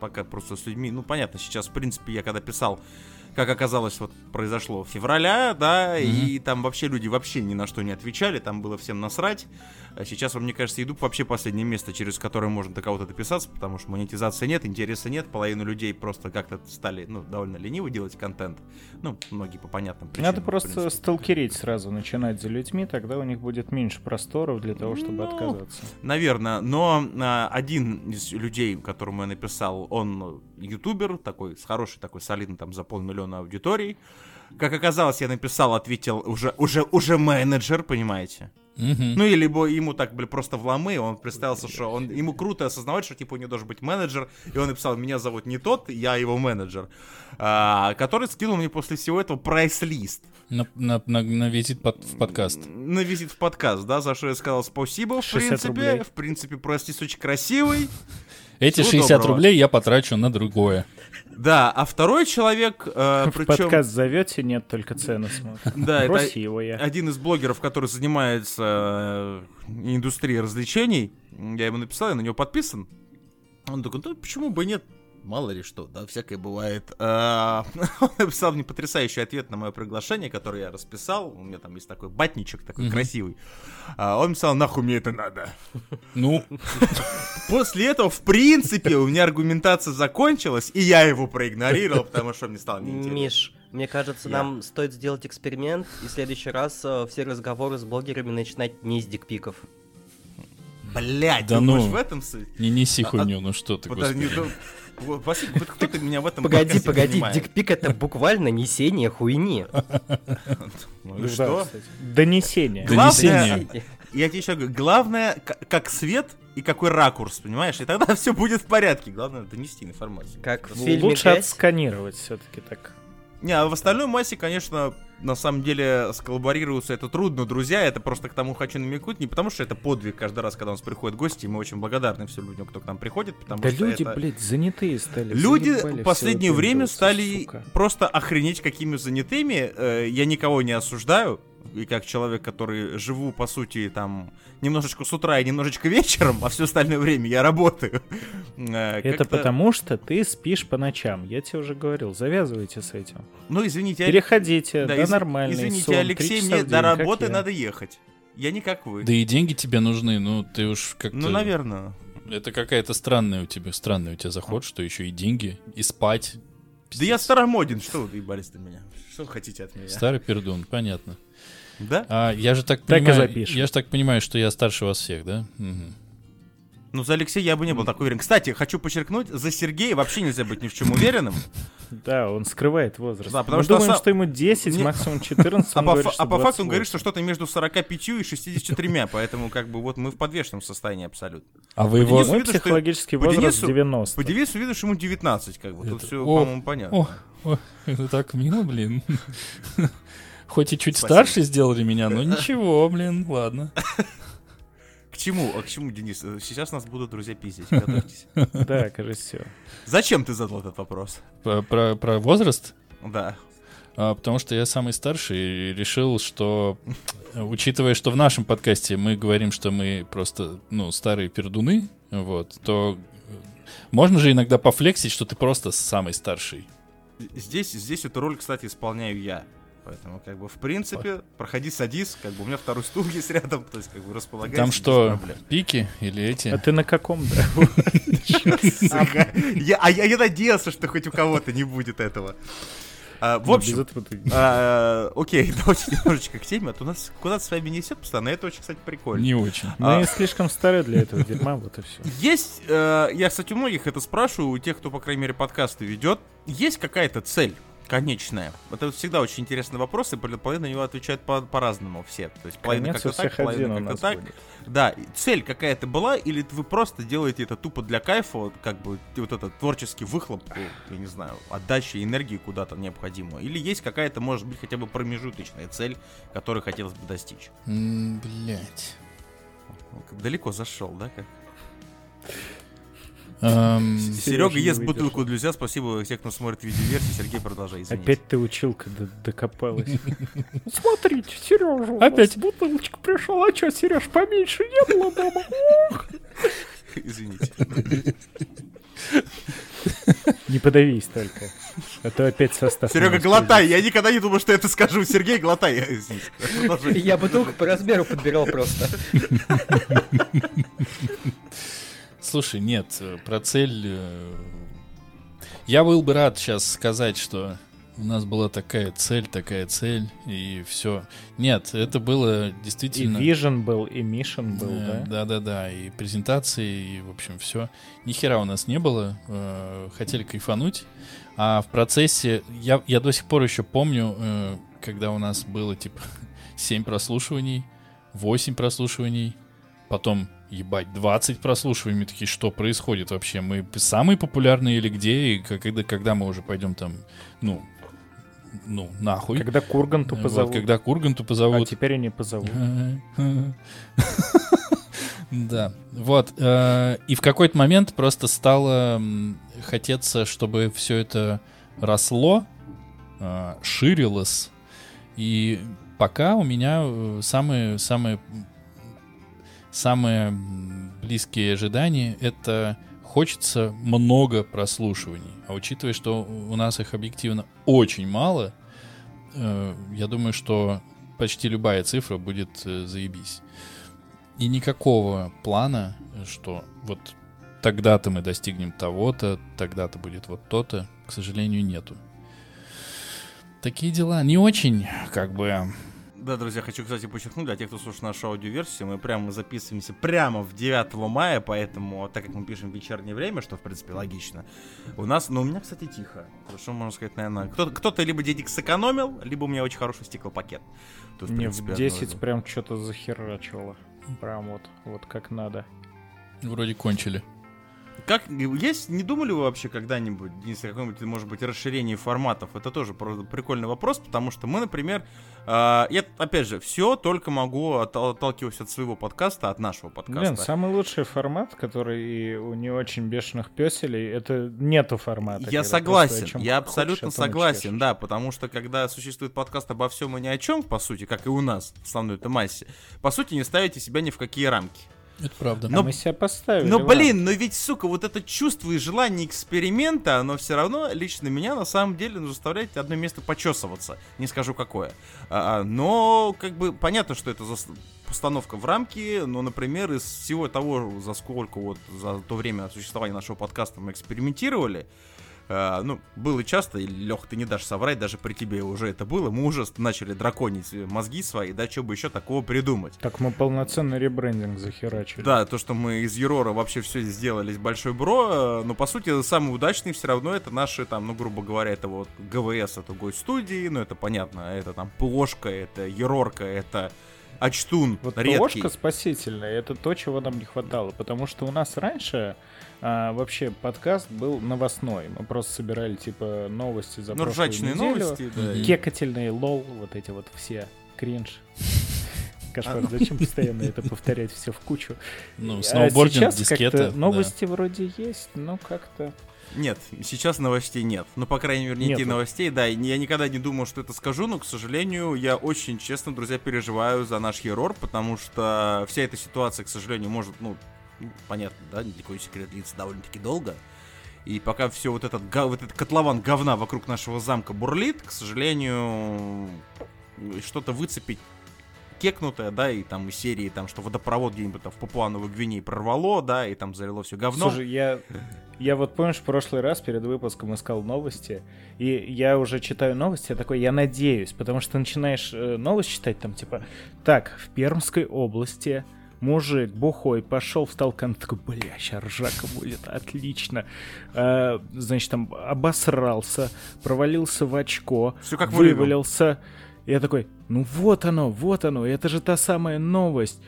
пока просто с людьми, ну понятно, сейчас, в принципе, я когда писал, как оказалось, вот произошло февраля, да, и там вообще люди вообще ни на что не отвечали, там было всем насрать. А сейчас, мне кажется, YouTube вообще последнее место, через которое можно до кого-то дописаться, потому что монетизации нет, интереса нет, половину людей просто как-то стали, ну, довольно лениво делать контент. Ну, многие по понятным причинам. Надо просто сталкерить сразу, начинать за людьми, тогда у них будет меньше просторов для того, чтобы Ну, отказаться. Наверное, но а, один из людей, которому я написал, он ютубер, такой, с хорошей такой солидный, там, за полмиллиона аудиторий. Как оказалось, я написал, ответил уже, уже, уже менеджер, понимаете? Ну, или ему так, были просто в ломы, он представился, что он, ему круто осознавать, что, типа, у него должен быть менеджер, и он написал, меня зовут не тот, я его менеджер, а, который скинул мне после всего этого прайс-лист На, на- на- на визит под- в подкаст. на визит в подкаст, да, за что я сказал спасибо, в 60 принципе, рублей. в принципе, простись, очень красивый, Эти Всего 60 доброго. рублей я потрачу на другое. Да, а второй человек, э, В причем... подкаст зовете, нет, только цены смотрят. Да, это его я. один из блогеров, который занимается э, индустрией развлечений. Я ему написал, я на него подписан. Он такой, ну почему бы нет? Мало ли что, да, всякое бывает. А, Он написал мне потрясающий ответ на мое приглашение, которое я расписал. У меня там есть такой батничек такой красивый. А, Он написал, нахуй мне это надо. Ну, После этого, в принципе, у меня аргументация закончилась, и я его проигнорировал, потому что мне стало неинтересно. Миш, мне кажется, нам стоит сделать эксперимент и в следующий раз э, все разговоры с блогерами начинать не с дикпиков. Блять, Да думаешь, ну. в этом суть? не неси А- хуйню, ну что ты, Подожди, господи. ну, вот, Василий, хоть кто-то меня в этом Погоди, погоди, понимает. дикпик это буквально несение хуйни. Ну Ну что? Донесение. Главное- Донесение. Я тебе еще говорю, главное, как свет и какой ракурс, понимаешь? И тогда все будет в порядке. Главное донести информацию. Как в фильме Лучше отсканировать все-таки так. Не, а в остальной массе, конечно, на самом деле сколлаборироваться это трудно, друзья. Это просто к тому хочу намекнуть, не потому что это подвиг каждый раз, когда у нас приходят гости, и мы очень благодарны всем людям, кто к нам приходит, потому Да что люди, это... блядь, занятые стали. Люди в последнее время стали сука. просто охренеть какими занятыми. Э, Я никого не осуждаю. И как человек, который живу, по сути, там, немножечко с утра и немножечко вечером, а все остальное время я работаю. Э, Это потому, что ты спишь по ночам. Я тебе уже говорил, завязывайте с этим. Ну, извините, Переходите, да, из- нормальный Извините, сон, Алексей, мне до работы надо ехать. Я не как вы. Да и деньги тебе нужны, ну ты уж как-то... Ну, наверное. Это какая-то странная у тебя, странный у тебя заход, что еще и деньги, и спать. Да я старомоден, что вы доебались до меня? Что вы хотите от меня? Старый пердун, понятно. Да? А я же так Так понимаю, я же так понимаю, что я старше вас всех, да? Мгм. Ну, за Алексея я бы не был такой уверен. Кстати, хочу подчеркнуть, за Сергея вообще нельзя быть ни в чем уверенным. Да, он скрывает возраст. Да, потому Мы что думаем, сам- что ему 10, Не- максимум 14, А говорит, а по факту он 28. говорит, что что-то между 45 и 63, поэтому как бы вот мы в подвешенном состоянии абсолютно. А вы его... Денису что- психологический возраст Денису- 90. По девизу видишь, ему 19, как бы. Тут Это- все, по-моему, понятно. О, это так мило, блин. Хоть и чуть Спасибо. старше сделали меня, но ничего, блин, ладно. К чему? А к чему, Денис? Сейчас нас будут друзья пиздить, готовьтесь. Да, кажется, все. Зачем ты задал этот вопрос? Про, возраст? Да. А, потому что я самый старший и решил, что, учитывая, что в нашем подкасте мы говорим, что мы просто, ну, старые пердуны, вот, то э, можно же иногда пофлексить, что ты просто самый старший. Здесь, здесь эту роль, кстати, исполняю я. Поэтому, как бы, в принципе, проходи, садись, как бы у меня второй стул есть рядом, то есть, как бы, располагайся. Там что, пики или эти? А ты на каком, да? А я надеялся, что хоть у кого-то не будет этого. А, В Ну, общем, этого ты- а, окей, давайте немножечко к теме, а то у нас куда-то с вами несет постоянно, это очень, кстати, прикольно. Не очень. Мы А. слишком стары для этого дерьма, вот и все. Есть, э, я, кстати, у многих это спрашиваю, у тех, кто, по крайней мере, подкасты ведет, есть какая-то цель Конечная. Это всегда очень интересный вопрос, и половина на него отвечают по- по-разному все. То есть половина Конец как-то так, половина как-то так. будет. Да, цель какая-то была, или вы просто делаете это тупо для кайфа, вот как бы вот этот творческий выхлоп, э, я не знаю, отдача энергии куда-то необходимую. Или есть какая-то, может быть, хотя бы промежуточная цель, которую хотелось бы достичь. Блять. Далеко зашел, да? Как? Эм, Серега ест бутылку друзья. Спасибо всем, кто смотрит видеоверсию. Сергей, продолжай, извините. Опять ты училка д- докопалась. Смотрите, Сережа, Опять. бутылочка пришла, а что, Сереж, поменьше не было дома? Извините. Не подавись только, а то опять состав. Серега, глотай. Я никогда не думал, что это скажу. Сергей, глотай. Я бутылку по размеру подбирал просто. Слушай, нет, э, про цель... э, Я был бы рад сейчас сказать, что у нас была такая цель, такая цель, и все. Нет, это было И действительно... Vision был, и Mission был, Э, да? Да-да-да, и презентации, и, в общем, все. Ни хера у нас не было. Хотели кайфануть. А в процессе... Я, я до сих пор еще помню, когда у нас было, типа, 7 прослушиваний, 8 прослушиваний, потом, ебать, 20 прослушиваний. Такие, что происходит вообще? Мы самые популярные или где? И когда, когда мы уже пойдем там, ну, ну, нахуй. Когда Курганту Вот, позовут. когда Курганту А позовут. теперь они позовут. Да, вот. э, И в какой-то момент просто стало хотеться, чтобы все это росло, э, ширилось. И пока у меня э, самые, самые, самые близкие ожидания — это хочется много прослушиваний. А учитывая, что у нас их объективно очень мало, э, я думаю, что почти любая цифра будет э, заебись. И никакого плана, что вот тогда-то мы достигнем того-то, тогда-то будет вот то-то, к сожалению, нету. Такие дела. Не очень, как бы... Да, друзья, хочу, кстати, подчеркнуть, для тех, кто слушает нашу аудиоверсию, мы прямо записываемся прямо в 9 мая, поэтому, так как мы пишем в вечернее время, что, в принципе, логично, у нас, ну, у меня, кстати, тихо. Хорошо, можно сказать, наверное, кто- кто-то либо денег сэкономил, либо у меня очень хороший стеклопакет. В Мне принципе, в одно 10 из- прям что-то захерачило. Прям вот, вот как надо. Вроде кончили. Как, есть, не думали вы вообще когда-нибудь, Денис, о каком-нибудь, может быть, расширении форматов? Это тоже про- прикольный вопрос, потому что мы, например, э, я, опять же, все только могу оттал- отталкиваться от своего подкаста, от нашего подкаста. Блин, самый лучший формат, который у не очень бешеных песелей, это нету формата. Я согласен, просто я хочешь, абсолютно том и согласен, да, потому что когда существует подкаст обо всем и ни о чем, по сути, как и у нас в основной-то массе, по сути, не ставите себя ни в какие рамки. Это правда. А Но- мы себя поставили. Но, блин, но ведь, сука, вот это чувство и желание эксперимента, оно все равно лично меня на самом деле ну, заставляет одно место почесываться. Не скажу какое. А, а, но, как бы, понятно, что это зас- постановка в рамки, но, например, из всего того, за сколько вот, за то время существования нашего подкаста мы экспериментировали, а, ну, было часто, и, Лех, ты не дашь соврать, даже при тебе уже это было, мы уже начали драконить мозги свои, да, что бы еще такого придумать. Так мы полноценный ребрендинг захерачили. Да, то, что мы из Юрора вообще все сделали с Большой Бро, э, но по сути самый удачный все равно это наши там, ну грубо говоря, это вот ГВС, это гость студии, ну это понятно, это там Плошка, это Ерорка, это Ачтун, Вот редкий. ложка спасительная, это то, чего нам не хватало. Потому что у нас раньше а, вообще подкаст был новостной. Мы просто собирали типа новости за Ну, прошлую ржачные неделю. новости, да. Кекательные лол, вот эти вот все. Кринж. Кошмар, зачем постоянно это повторять все в кучу? Ну, А сноубординг, сейчас дискета. как-то да. новости вроде есть, но как-то... Нет, сейчас новостей нет. Ну, по крайней мере, никаких новостей, да. Я никогда не думал, что это скажу, но, к сожалению, я очень честно, друзья, переживаю за наш Ерор, потому что вся эта ситуация, к сожалению, может, ну, ну, понятно, да, никакой секрет длится довольно-таки долго. И пока все вот этот, вот этот котлован говна вокруг нашего замка бурлит, к сожалению, что-то выцепить кекнутое, да, и там из серии, там, что водопровод где-нибудь там в Папуановой Гвинее прорвало, да, и там залило все говно. Слушай, я, я вот помнишь, в прошлый раз перед выпуском искал новости, и я уже читаю новости, я такой, я надеюсь, потому что начинаешь э, новость читать, там типа, так, в Пермской области мужик бухой пошел, встал конт, такой, бля, сейчас ржака будет, отлично. А, значит, там обосрался, провалился в очко, Всё как вывалился. Я такой, ну вот оно, вот оно, это же та самая новость.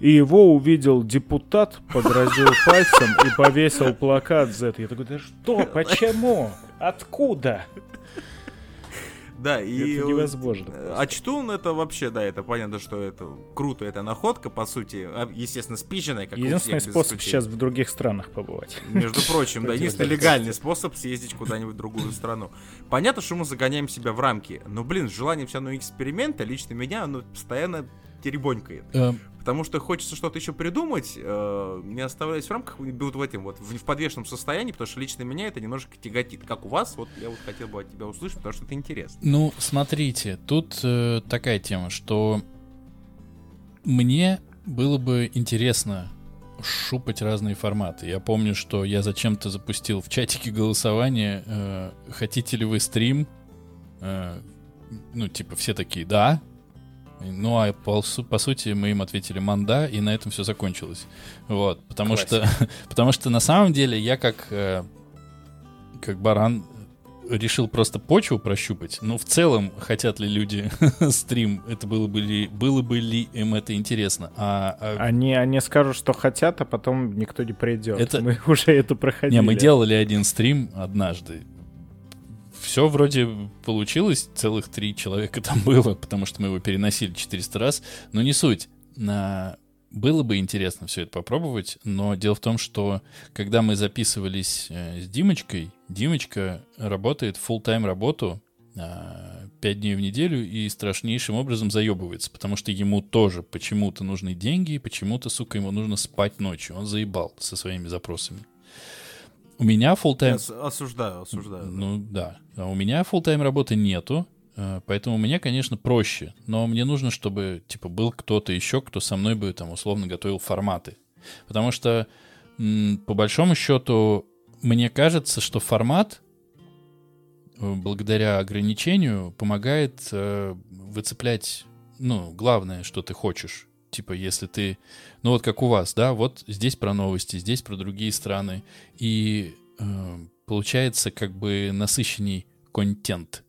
И его увидел депутат, погрозил пальцем и повесил плакат это. Я такой, да что, почему? Откуда? Да, и... Это невозможно э, просто. А Чтун это вообще, да, это понятно, что это круто, это находка, по сути, а, естественно, спиченная, как у Единственный способ сейчас в других странах побывать. Между прочим, да, единственный легальный способ съездить куда-нибудь в другую страну. Понятно, что мы загоняем себя в рамки, но, блин, желание все равно эксперимента лично меня, оно постоянно теребонькает. Э, Потому что хочется что-то еще придумать, э, не оставляясь в рамках, вот в этом вот, в, в подвешенном состоянии, потому что лично меня это немножко тяготит. Как у вас, вот я вот хотел бы от тебя услышать, потому что это интересно. Ну, смотрите, тут э, такая тема, что мне было бы интересно шупать разные форматы. Я помню, что я зачем-то запустил в чатике голосование, э, хотите ли вы стрим? Э, ну, типа, все такие, да. Ну, а по, су- по сути мы им ответили манда, и на этом все закончилось. Вот, потому что, потому что на самом деле я как, э, как баран решил просто почву прощупать. Ну, в целом, хотят ли люди стрим, это было бы ли, было бы ли им это интересно. А, а- Они, они скажут, что хотят, а потом никто не придет. Это- Мы уже это проходили. Не, мы делали один стрим однажды. Все вроде получилось, целых три человека там было, потому что мы его переносили 400 раз, но не суть. На... Было бы интересно все это попробовать, но дело в том, что когда мы записывались э, с Димочкой, Димочка работает full-time работу 5 дней в неделю и страшнейшим образом заебывается, потому что ему тоже почему-то нужны деньги, и почему-то, сука, ему нужно спать ночью. Он заебал со своими запросами. У меня full-time... Я с- осуждаю, осуждаю. да. Ну да. А у меня full-time работы нету, э, поэтому мне, конечно, проще. Но мне нужно, чтобы, типа, был кто-то еще, кто со мной бы, там, условно, готовил форматы. Потому что, по большому счету, мне кажется, что формат, э, благодаря ограничению, помогает э, выцеплять, ну, главное, что ты хочешь. Типа, если ты... Ну, вот как у вас, да, вот здесь про новости, здесь про другие страны. И э, получается как бы насыщенней контент.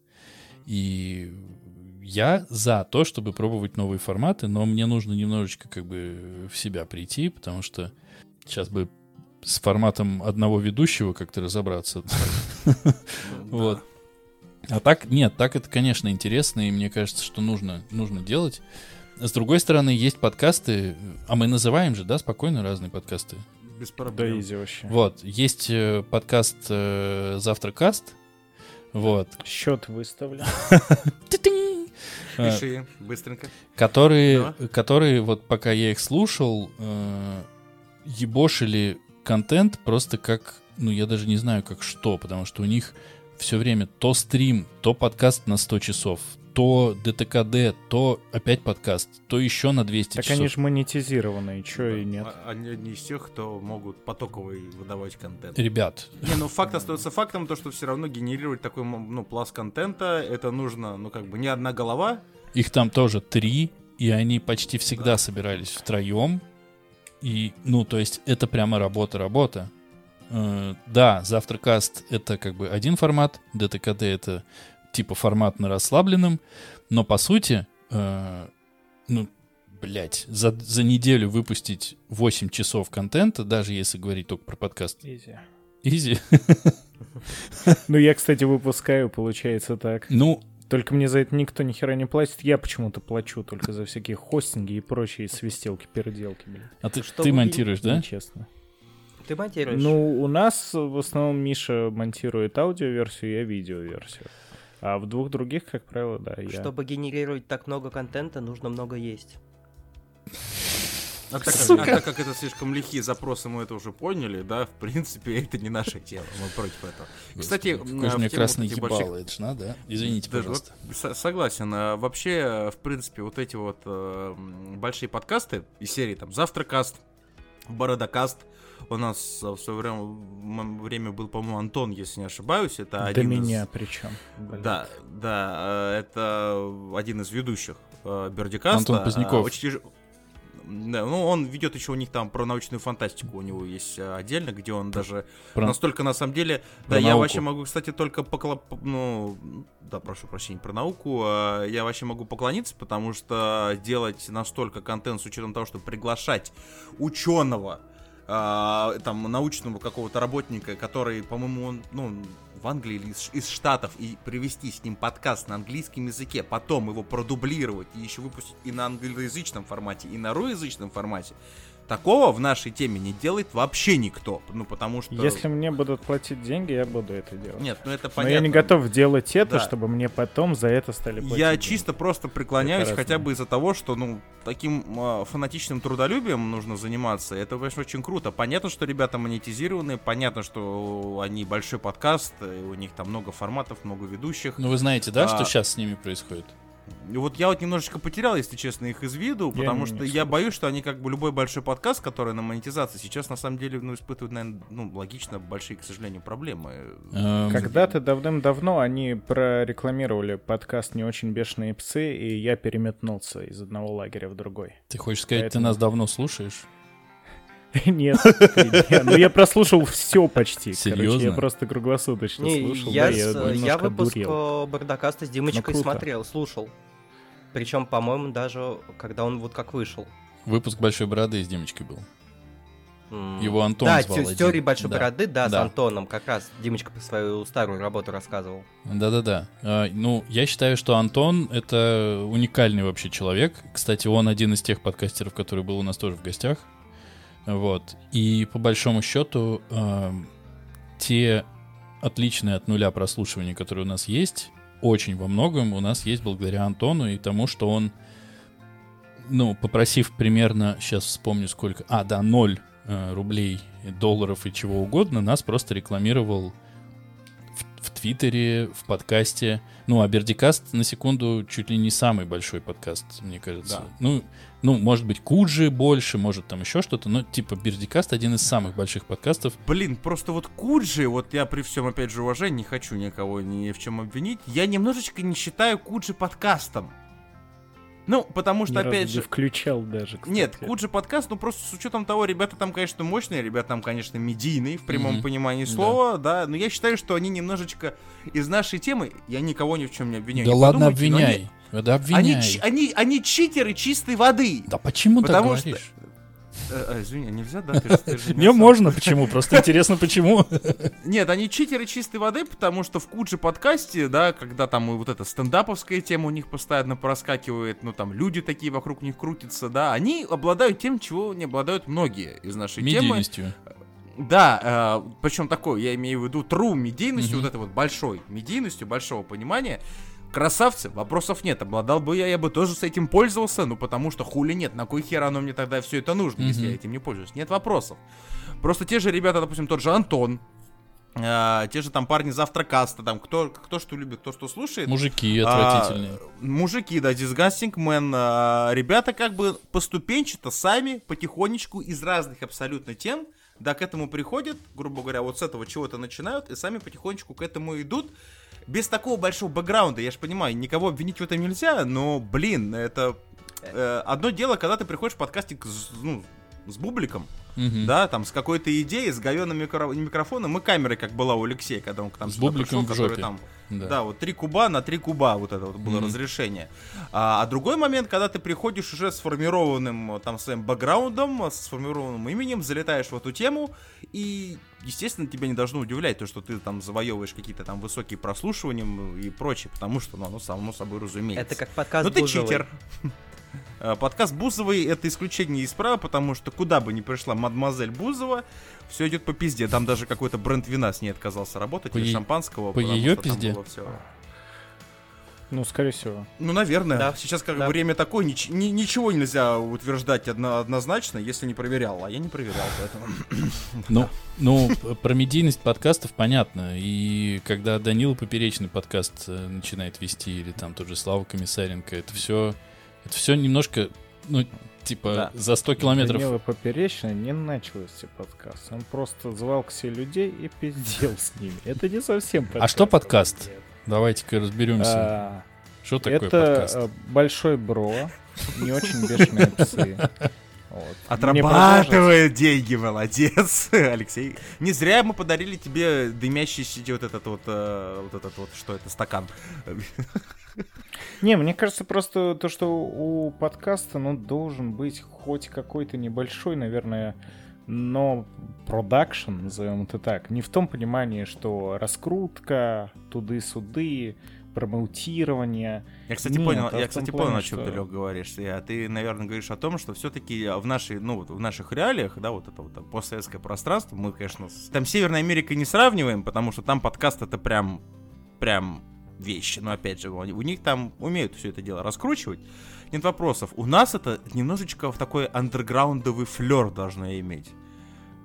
И я за то, чтобы пробовать новые форматы, но мне нужно немножечко как бы в себя прийти, потому что сейчас бы с форматом одного ведущего как-то разобраться. Вот. А так, нет, так это, конечно, интересно, и мне кажется, что нужно, нужно делать. С другой стороны, есть подкасты, а мы называем же, да, спокойно разные подкасты. Без Да, проблем. изи вообще. Вот, есть э, подкаст э, Завтракаст. Вот. Счет выставлен. Ты-тынь. Э, Пиши, быстренько. которые, которые, вот пока я их слушал, э, ебошили контент просто как, ну, я даже не знаю, как что, потому что у них все время то стрим, то подкаст на 100 часов, то ДТКД, то опять подкаст, то еще на 200 Так часов. они же монетизированные, чё и нет. А- Они одни из тех, кто могут потоковый выдавать контент. Ребят, Не, ну факт остается фактом, то, что все равно генерировать такой, ну, пласт контента, это нужно, ну, как бы, не одна голова, их там тоже три, и они почти всегда собирались втроем. И, ну, то есть это прямо работа-работа. Э, да, завтракаст — это как бы один формат, ДТКД — это типа формат на расслабленном, но по сути, э, ну, блядь, за, за неделю выпустить 8 часов контента, даже если говорить только про подкаст, Изи. изи. Ну, я, кстати, выпускаю, получается так. Ну, Только мне за это никто ни хера не платит. Я почему-то плачу только за всякие хостинги и прочие свистелки, переделки, блин. а ты, Что ты монтируешь, да? Нечестно. Ты монтируешь? Ну, у нас в основном Миша монтирует аудиоверсию, я видеоверсию. А в двух других, как правило, да, я. Чтобы генерировать так много контента, нужно много есть. А так, как, а так как это слишком лихие запросы, мы это уже поняли, да, в принципе, это не наше тело, мы против этого. Кстати, Какой м, же мне красный больших- ебало, это ж надо? Извините, Даже пожалуйста. вот со- согласен. А Вообще, э, в принципе, вот эти вот э, большие подкасты из серии там Завтракаст, Бородокаст. У нас э, в свое время, время был, по-моему, Антон, если не ошибаюсь. Это До один из- меня причем. Да, да, э, это один из ведущих э, Бердикаста. Антон Поздняков. Очень тяж- Да, ну, он ведет еще у них там про научную фантастику, у него есть отдельно, где он даже Про- настолько на самом деле... про Да, я науку. вообще могу, кстати, только покла... Ну, да, прошу прощения, про науку. Я вообще могу поклониться, потому что делать настолько контент с учетом того, что приглашать ученого, а, там, научного какого-то работника, который, по-моему, он, ну, в Англии или из, из Штатов, и привести с ним подкаст на английском языке, потом его продублировать и еще выпустить и на англоязычном формате, и на русскоязычном формате, такого в нашей теме не делает вообще никто. Ну, потому что... Если мне будут платить деньги, я буду это делать. Нет, ну это Но понятно. я не готов делать это, Да. чтобы мне потом за это стали платить. Я деньги. чисто просто преклоняюсь хотя бы из-за того, что, ну, таким а, фанатичным трудолюбием нужно заниматься. Это, конечно, очень круто. Понятно, что ребята монетизированные, понятно, что они большой подкаст, у них там много форматов, много ведущих. Ну вы знаете, да, А. что сейчас с ними происходит? Вот я вот немножечко потерял, если честно, их из виду, Я потому что я боюсь, что они как бы любой большой подкаст, который на монетизации, сейчас на самом деле, ну, испытывают, наверное, ну, логично, большие, к сожалению, проблемы. Эм, Когда-то давным-давно они прорекламировали подкаст «Не очень бешеные псы», и я переметнулся из одного лагеря в другой. Ты хочешь сказать, ты Поэтому- нас давно слушаешь? Нет, не, ну я прослушал все почти. Серьезно? я просто круглосуточно слушал. я, да, я с- я немножко выпуск Бардакаста с Димочкой Ну, смотрел, слушал. Причем, по-моему, даже когда он вот как вышел. Выпуск Большой Бороды с Димочкой был. Его Антон Да, звал те- с один. теорией Большой Да. Бороды, да, с Да. Антоном. Как раз Димочка про свою старую работу рассказывал. Да-да-да. А, ну, я считаю, что Антон — это уникальный вообще человек. Кстати, он один из тех подкастеров, который был у нас тоже в гостях. Вот. И по большому счету, эм, те отличные от нуля прослушивания, которые у нас есть, очень во многом у нас есть благодаря Антону и тому, что он, ну, попросив примерно, сейчас вспомню сколько, а, да, ноль э, рублей, долларов и чего угодно, нас просто рекламировал в, в Твиттере, в подкасте. Ну, а Бердикаст, на секунду, чуть ли не самый большой подкаст, мне кажется. Да. Ну, ну, может быть, Куджи больше, может там еще что-то, но типа Бердикаст один из самых больших подкастов. Блин, просто вот Куджи, вот я при всем, опять же, уважении, не хочу никого ни в чем обвинить, я немножечко не считаю Куджи подкастом. Ну, потому что, Ни разу опять не же, включал даже, кстати. Нет, Куджи подкаст, ну просто с учетом того, ребята там, конечно, мощные, ребята там, конечно, медийные в прямом Мгм. понимании Да. слова, да. но я считаю, что они немножечко из нашей темы, я никого ни в чем не обвиняю. да не ладно, но они- обвиняй. Они, они, они читеры чистой воды. Да почему Потому что- говоришь? Э, э, извини, нельзя, да? Ты же- ты же Не можно, почему? Просто интересно, почему. Нет, они читеры чистой воды, потому что в Куджи подкасте, да, когда там и вот эта стендаповская тема у них постоянно проскакивает, ну там люди такие вокруг них крутятся, да, они обладают тем, чего не обладают многие из нашей темы. Медийностью. Да, причем такой, я имею в виду true медийностью, вот этой вот большой медийностью, большого понимания. Красавцы, вопросов нет. Обладал бы я, я бы тоже с этим пользовался, ну потому что хули нет, на кой хер оно мне тогда все это нужно, если Мгм. я этим не пользуюсь? Нет вопросов. Просто те же ребята, допустим, тот же Антон, а, те же там парни завтракаста, там кто, кто что любит, кто что слушает. Мужики А, отвратительные. мужики, да, Disgusting Man. а, ребята как бы поступенчато сами, потихонечку, из разных абсолютно тем, да, к этому приходят, грубо говоря, вот с этого чего-то начинают, и сами потихонечку к этому идут. Без такого большого бэкграунда, я же понимаю, никого обвинить в этом нельзя, но, блин, это э, одно дело, когда ты приходишь в подкастик с, ну, с бубликом, Мгм. да, там, с какой-то идеей, с говенным микро- микрофоном и камерой, как была у Алексея, когда он к нам С бубликом пришел, в который жопе. там Да. да. вот три куба на три куба вот это вот было Мгм. разрешение. А, а другой момент, когда ты приходишь уже сформированным там своим бэкграундом, сформированным именем, залетаешь в эту тему, и, естественно, тебя не должно удивлять то, что ты там завоевываешь какие-то там высокие прослушивания и прочее, потому что, ну, оно само собой разумеется. Это как подкаст Ну ты Бузовой. читер. Э, Подкаст Бузовой это исключение из правил, потому что куда бы ни пришла мадемуазель Бузова, все идет по пизде. Там даже какой-то бренд вина с ней отказался работать, По или е- шампанского. по там пизде? было всё. Ну, скорее всего. Ну, наверное. Да. Сейчас как Да. бы время такое, нич- ни- ничего нельзя утверждать одно- однозначно, если не проверял. А я не проверял, поэтому... Ну, ну, про медийность подкастов понятно. И когда Данила Поперечный подкаст э, начинает вести, или там тот же Слава Комиссаренко, это все, это все немножко, ну, типа, Да. за 100 километров. Данила Поперечный не начал вести подкаст. Он просто звал к себе людей и пиздел с ними. Это не совсем подкаст. А что подкаст? Давайте-ка разберемся. А, что такое Это подкаст? э, большой бро, не очень бешеные псы. Вот. Отрабатывает деньги, молодец, Алексей. Не зря мы подарили тебе дымящийся вот этот вот, э, вот этот вот, что это, стакан. Не, мне кажется, просто то, что у подкаста, ну, должен быть хоть какой-то небольшой, наверное, но продакшн, назовем это так, не в том понимании, что раскрутка, туды-суды, промоутирование. Я, кстати, Нет, понял, а я, кстати, плане, понял, о чем что- ты, Лёг, говоришь. А ты, наверное, говоришь о том, что все-таки в нашей, ну, вот в наших реалиях, да, вот это вот там, постсоветское пространство, мы, конечно, с- там Северной Америкой не сравниваем, потому что там подкаст это прям, прям вещи. Но опять же, у у них там умеют все это дело раскручивать. Нет вопросов. У нас это немножечко в такой андерграундовый флер должно иметь.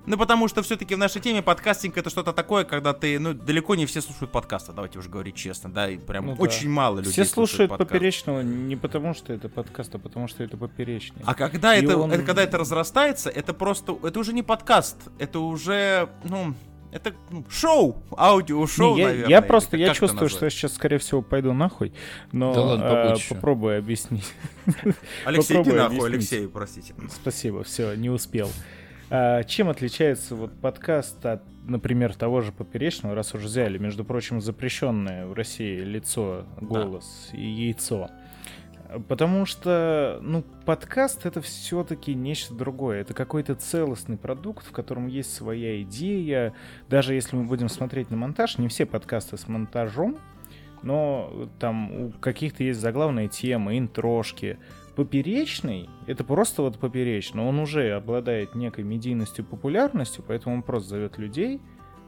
Ну, потому что все-таки в нашей теме подкастинг это что-то такое, когда ты, ну, далеко не все слушают подкасты, давайте уже говорить честно, да, и прям Ну да. очень мало людей Все слушают подкаст. поперечного не потому, что это подкаст, а потому, что это поперечный. А когда И это, он- это, когда это разрастается, это просто, это уже не подкаст, это уже, ну, это ну, шоу, аудиошоу, Не, я, наверное. я просто, я чувствую, что я назвать? сейчас, скорее всего, пойду нахуй, но Да ладно, а, попробуй объяснить. Алексей, иди нахуй, объяснить. Алексей, простите. Спасибо, все, не успел. А, чем отличается вот подкаст от, например, того же поперечного, раз уже взяли, между прочим, запрещенное в России лицо, голос и яйцо? Потому что, ну, подкаст это все-таки нечто другое. Это какой-то целостный продукт, в котором есть своя идея. Даже если мы будем смотреть на монтаж, не все подкасты с монтажом, но там у каких-то есть заглавные темы, интрошки. Поперечный — это просто вот поперечный. Он уже обладает некой медийностью, популярностью, поэтому он просто зовет людей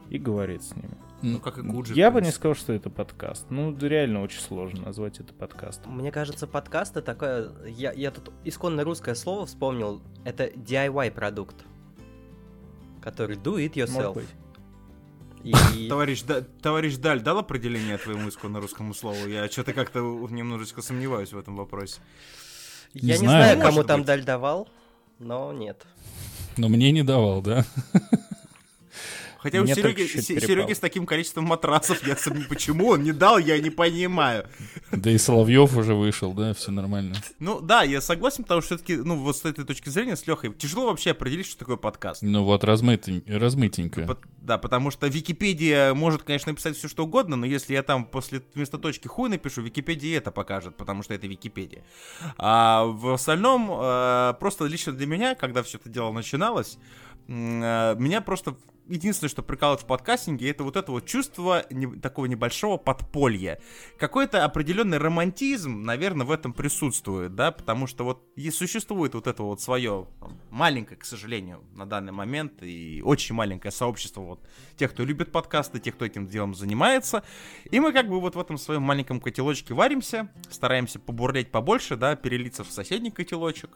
и говорит с ними. Ну, как и Гуджи. Я бы не сказал, что это подкаст. Ну, реально очень сложно назвать это подкастом. Мне кажется, подкаст это такое... Я, я тут исконно русское слово вспомнил. Это DIY продукт. Который do it Может yourself. быть. И Товарищ, Да- товарищ Даль дал определение твоему исконно русскому слову? Я что-то как-то немножечко сомневаюсь в этом вопросе. Я не знаю. знаю, кому Может там быть. Даль давал, но нет. Но мне не давал, да? Хотя у Мне Сереги, только чуть Се- перепало. Сереги с таким количеством матрасов, я сам- почему он не дал, я не понимаю. Да и Соловьев уже вышел, да, все нормально. Ну да, я согласен, потому что все-таки, ну вот с этой точки зрения, с Лехой, тяжело вообще определить, что такое подкаст. Ну вот, размытень- размытенько. Пот- Да, потому что Википедия может, конечно, написать все что угодно, но если я там после вместо точки хуй напишу, Википедия это покажет, потому что это Википедия. А в остальном, э, просто лично для меня, когда все это дело начиналось, э, меня просто единственное, что прикалывает в подкастинге, это вот это вот чувство не- такого небольшого подполья. Какой-то определенный романтизм, наверное, в этом присутствует, да, потому что вот и существует вот это вот свое маленькое, к сожалению, на данный момент, и очень маленькое сообщество вот тех, кто любит подкасты, тех, кто этим делом занимается, и мы как бы вот в этом своем маленьком котелочке варимся, стараемся побурлеть побольше, да, перелиться в соседний котелочек,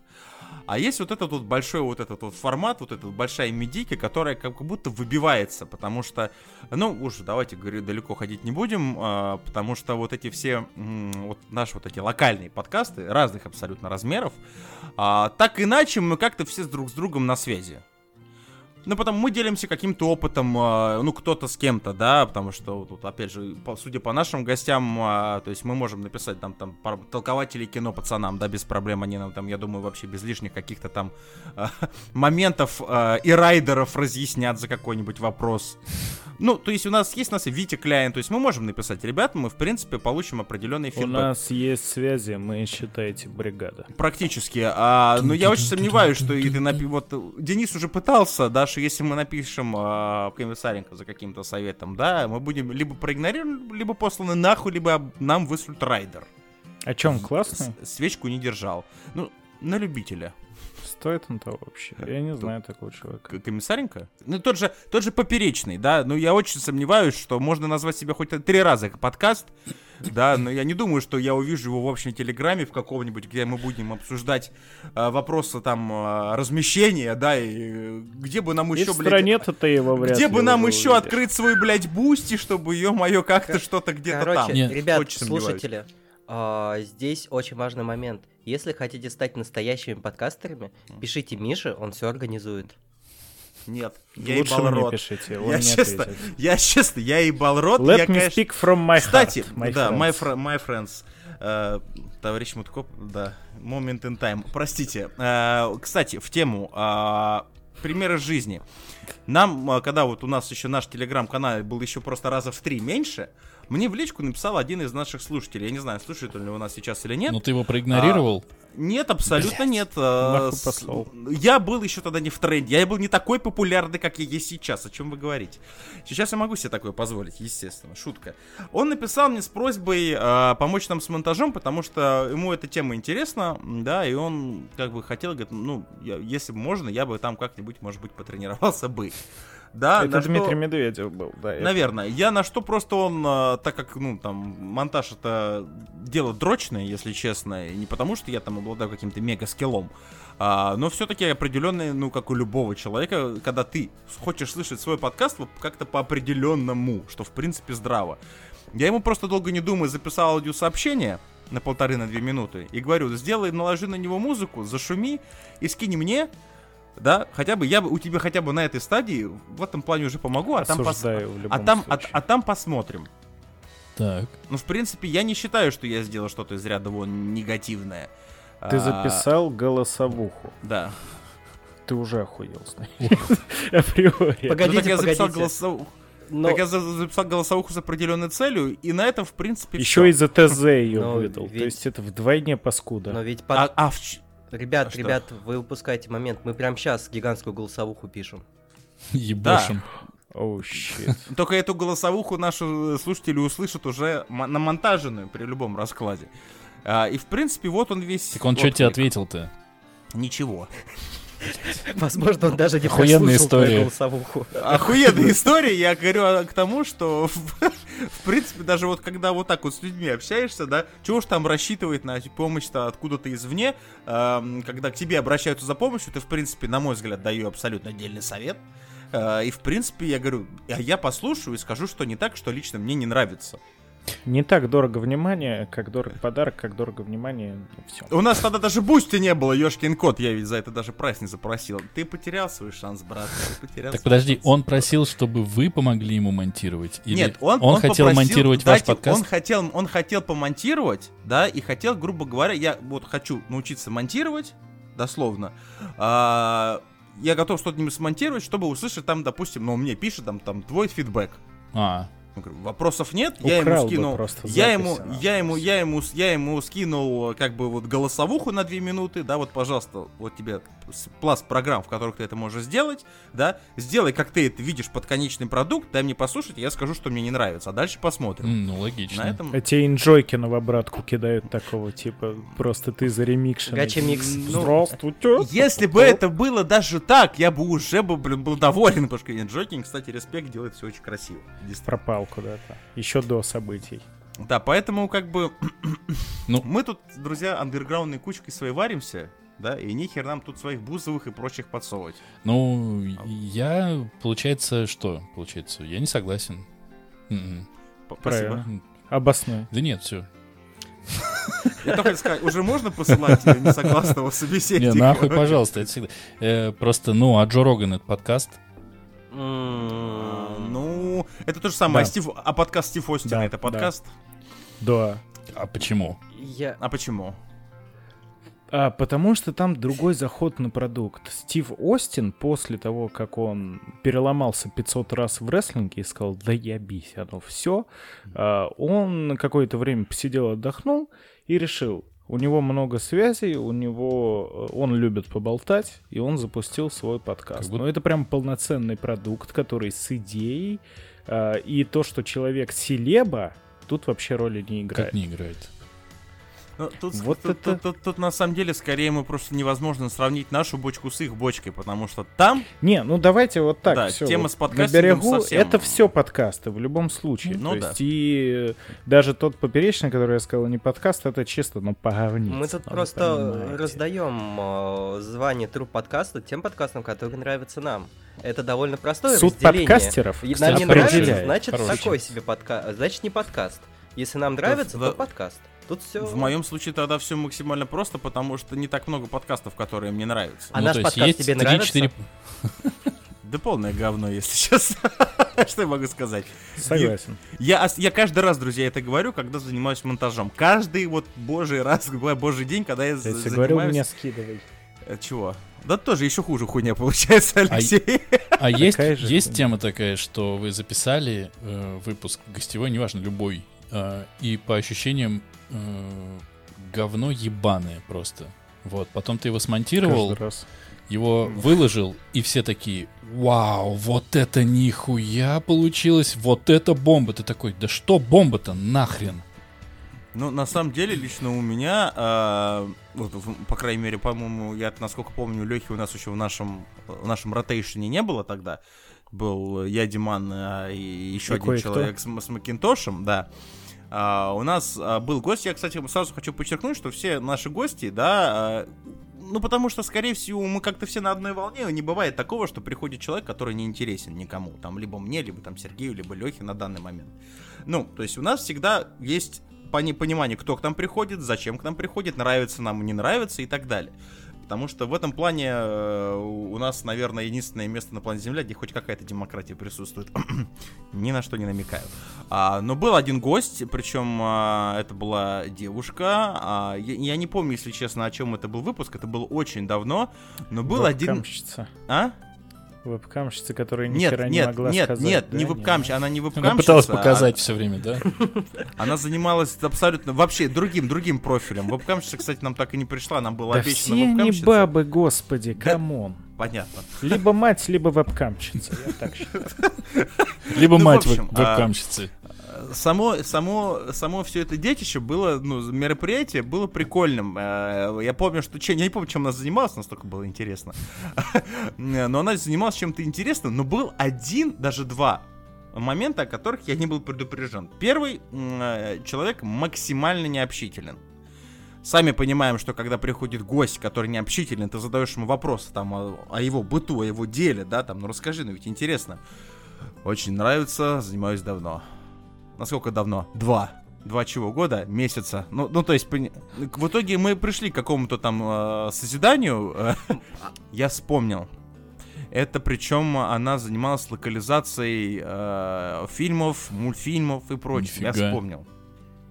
а есть вот этот вот большой вот этот вот формат, вот эта большая медийка, которая как будто выбивается, потому что, ну, уж давайте, говорю, далеко ходить не будем, а, потому что вот эти все, вот наши вот эти локальные подкасты, разных абсолютно размеров, а, так иначе мы как-то все друг с другом на связи. Ну, потому мы делимся каким-то опытом, а, ну, кто-то с кем-то, да, потому что, тут, опять же, по, судя по нашим гостям, а, то есть мы можем написать там, там, толкователей кино пацанам, да, без проблем, они нам там, я думаю, вообще без лишних каких-то там а, моментов и райдеров разъяснят за какой-нибудь вопрос. Ну, то есть у нас есть у нас и Витя Кляйн, то есть мы можем написать, ребята, мы, в принципе, получим определенный У фидбэк. нас есть связи, мы, считаете, бригада. Практически. А, но я очень сомневаюсь, что и ты напи... Вот Денис уже пытался, да, что если мы напишем а, комиссаренко за каким-то советом, да, мы будем либо проигнорированы, либо посланы нахуй, либо нам вышлют райдер. О чем классный? С- свечку не держал. Ну, на любителя. Стоит он того вообще? Я не знаю такого человека. Комиссаренко? Ну, тот же, тот же Поперечный, да, ну, я очень сомневаюсь, что можно назвать себя хоть три раза как подкаст, да, но я не думаю, что я увижу его в общем телеграме в каком-нибудь, где мы будем обсуждать а, вопросы там а, размещения, да, и э, где бы нам И еще, в блядь, стране-то ты его вряд где бы нам еще увидишь. открыть свой, блядь, Boosty, чтобы ее мое как-то что-то где-то Короче, там. Нет. ребят, слушатели, а, здесь очень важный момент. Если хотите стать настоящими подкастерами, пишите Мише, он все организует. Нет, я Лучше ебал рот. пишите, он Я не честно, ответит. я честно, я ебал рот, Let я, me конечно... speak from my Кстати, heart, my да, my, friends. fr- my friends. Э, товарищ Муткоп, да, момент in time. Простите. Э, кстати, в тему э, примеры жизни. Нам, э, когда вот у нас еще наш телеграм-канал был еще просто раза в три меньше, мне в личку написал один из наших слушателей. Я не знаю, слушает он ли у нас сейчас или нет. Ну ты его проигнорировал? Нет, абсолютно Блядь, нет. нахуй с-. Я был еще тогда не в тренде. Я был не такой популярный, как я есть сейчас. О чем вы говорите? Сейчас я могу себе такое позволить, естественно. Шутка. Он написал мне с просьбой э, помочь нам с монтажом, потому что ему эта тема интересна, да, и он как бы хотел, говорит, ну, я- если бы можно, я бы там как-нибудь, может быть, потренировался бы. Да, Это на что- Дмитрий Медведев был, да. это- Наверное. Я на что просто он, э, так как, ну, там, монтаж это дело дрочное, если честно, и не потому что я там обладаю каким-то мега-скиллом, а, но все-таки определенный, ну, как у любого человека, когда ты хочешь слышать свой подкаст вот как-то по определенному, что в принципе здраво. Я ему просто долго не думая записал аудиосообщение на полторы на две минуты и говорю, сделай, наложи на него музыку, зашуми и скинь мне, да, хотя бы я бы у тебя хотя бы на этой стадии в этом плане уже помогу, а там, пос- а там, а, а там посмотрим. Так. Ну, в принципе, я не считаю, что я сделал что-то из ряда вон негативное. Ты А, записал голосовуху. Да. Ты уже охуел с. Априори. Погодите, Ну, я записал голосовуху. Но- Так я за- записал голосовуху с определенной целью, и на этом, в принципе, Еще и за ТЗ ее выдал. ведь- То есть это вдвойне паскуда. Но ведь под- А, а в Ребят, а что? ребят, вы упускаете момент. Мы прямо сейчас гигантскую голосовуху пишем. Ебашим. Оу, щит. Только эту голосовуху наши э, слушатели услышат уже мо- намонтаженную при любом раскладе. А, и, в принципе, вот он весь... Так он что тебе ответил-то? Ничего. Возможно, он даже не Охуенная история. голосовуху. Охуенная история, я говорю к тому, что в, принципе даже вот когда вот так вот с людьми общаешься, да, чего ж там рассчитывать на помощь-то откуда-то извне, эм, когда к тебе обращаются за помощью, ты в принципе, на мой взгляд, даю абсолютно отдельный совет. Э, И в принципе я говорю, а я послушаю и скажу, что не так, что лично мне не нравится. Не так дорого внимание, как дорого подарок, как дорого внимание. Все. У нас тогда даже Boosty не было, ёшкин кот, я ведь за это даже прайс не запросил. Ты потерял свой шанс, брат, ты потерял Так подожди, шанс. он просил, чтобы вы помогли ему монтировать? Или Нет, он, хотел попросил монтировать дать ваш подкаст? Он хотел, он хотел помонтировать, да, и хотел, грубо говоря, я вот хочу научиться монтировать, дословно. а, я готов что-нибудь смонтировать, чтобы услышать там, допустим, ну, мне пишет там, там твой фидбэк. А, Вопросов нет, я ему Украл скинул, просто я ему, я ему, я ему, я ему скинул как бы вот голосовуху на две минуты, да, вот, пожалуйста, вот тебе пласт программ, в которых ты это можешь сделать, да, сделай, как ты это видишь под конечный продукт, дай мне послушать, я скажу, что мне не нравится, а дальше посмотрим. м, ну логично. На этом... Эти инжойки новобратку кидают такого, типа, просто ты за ремикшен. Гача-микс. Ну, Здравствуйте. Если бы это было даже так, я бы уже бы, блин, был доволен, потому что Джокинг, кстати, респект, делает все очень красиво. Действительно. Пропал куда-то. Еще до событий. Да, поэтому как бы Ну. мы тут, друзья, андерграундной кучкой своей варимся, да, и нихер нам тут своих бузовых и прочих подсовывать. Ну, я, получается, что? Получается, я не согласен. М-м. Спасибо. Обоснуй. Да нет, все. Я только сказать, уже можно посылать Не, собеседника? нахуй, пожалуйста, это всегда. Э, Просто, ну, а Джо Роган это подкаст. А, М, Ну, это то же самое. Стив, а подкаст Стив Остина это подкаст? Да. А почему? Я... А почему? А, потому что там другой заход на продукт. Стив Остин после того, как он переломался 500 раз в рестлинге и сказал, да ебись, оно все, он какое-то время посидел, отдохнул и решил, у него много связей, у него э, он любит поболтать, и он запустил свой подкаст. Как будто- Но это прям полноценный продукт, который с идеей, а, и то, что человек селеба, тут вообще роли не играет. Как не играет? Ну, тут, Вот тут- это- тут- тут- тут на самом деле скорее мы просто невозможно сравнить нашу бочку с их бочкой, потому что там Не, ну давайте вот так. Да, всё, тема вот с На подкастингом берегу совсем- это все подкасты в любом случае. Ну То да. есть и э, даже тот поперечный, который я сказал, не подкаст, это чисто, ну, поговниться. Мы тут вы просто понимаете. раздаем э, звание тру подкаста тем подкастам, которые нравятся нам. Это довольно простое Суд разделение. подкастеров И кстати, нам не нравится, значит Хороший. такой себе подкаст. Значит не подкаст. Если нам нравится, в- то подкаст. Тут все. в моем случае тогда все максимально просто, потому что не так много подкастов, которые мне нравятся. А Ну, наш то есть подкаст есть тебе 3-4 нравится? Да полное говно, если честно. Что я могу сказать? Согласен. Я, ос- я каждый раз, друзья, это говорю, когда занимаюсь монтажом. Каждый вот божий раз, божий день, когда я Я занимаюсь... говорю, меня скидывай. Э, Чего? Да тоже еще хуже хуйня получается, Алексей. А есть, Такая же есть тема такая, что вы записали э, выпуск гостевой, неважно, любой, э, и по ощущениям говно ебаное просто. Вот, потом ты его смонтировал, раз. его выложил, и все такие, вау, вот это нихуя получилось, вот это бомба. Ты такой, да что бомба-то нахрен? Ну, на самом деле, лично у меня, а, вот, в- по крайней мере, по-моему, я, насколько помню, Лехи у нас еще в нашем, в нашем ротейшене не было тогда. Был я, Диман а, и еще И один человек с, с Макинтошем, да. А, у нас а, был гость, я, кстати, сразу хочу подчеркнуть, что все наши гости, да, а, ну, потому что, скорее всего, мы как-то все на одной волне, не бывает такого, что приходит человек, который не интересен никому, там, либо мне, либо там Сергею, либо Лехе на данный момент. Ну, то есть у нас всегда есть пони- понимание, кто к нам приходит, зачем к нам приходит, нравится нам, не нравится и так далее. Потому что в этом плане э, у нас, наверное, единственное место на планете Земля, где хоть какая-то демократия присутствует. Ни на что не намекаю. А, но был один гость, причем а, это была девушка. А, я, я не помню, если честно, о чем это был выпуск. Это было очень давно. Но был один... А? Вебкамщица, которая ни Нет, хера не нет, могла нет, сказать. нет, да, не вебкамщица. Она не вебкамщица. Она пыталась а- показать все время, да? Она занималась абсолютно вообще другим, другим профилем. Вебкамщица, кстати, нам так и не пришла, нам было Да обещано все они бабы, господи, Да. come on. Понятно. Либо мать, либо вебкамщица, я так считаю. Либо Ну, в мать а, вебкамщицы. Само, само, само все это детище было, ну, мероприятие было прикольным. Э, Я помню, что... Я не помню, чем она занималась, настолько было интересно. Но она занималась чем-то интересным, но был один, даже два момента, о которых я не был предупрежден. Первый, э, человек максимально необщителен. Сами понимаем, что когда приходит гость, который не ты задаешь ему вопросы там о, о его быту, о его деле, да, там, ну расскажи, ну ведь интересно. Очень нравится, занимаюсь давно. Насколько давно? Два. Два чего года? Месяца. Ну, ну то есть, пони- в итоге мы пришли к какому-то там э, созиданию. э, я вспомнил. Это причем она занималась локализацией э, фильмов, мультфильмов и прочего. Я Нифига. вспомнил.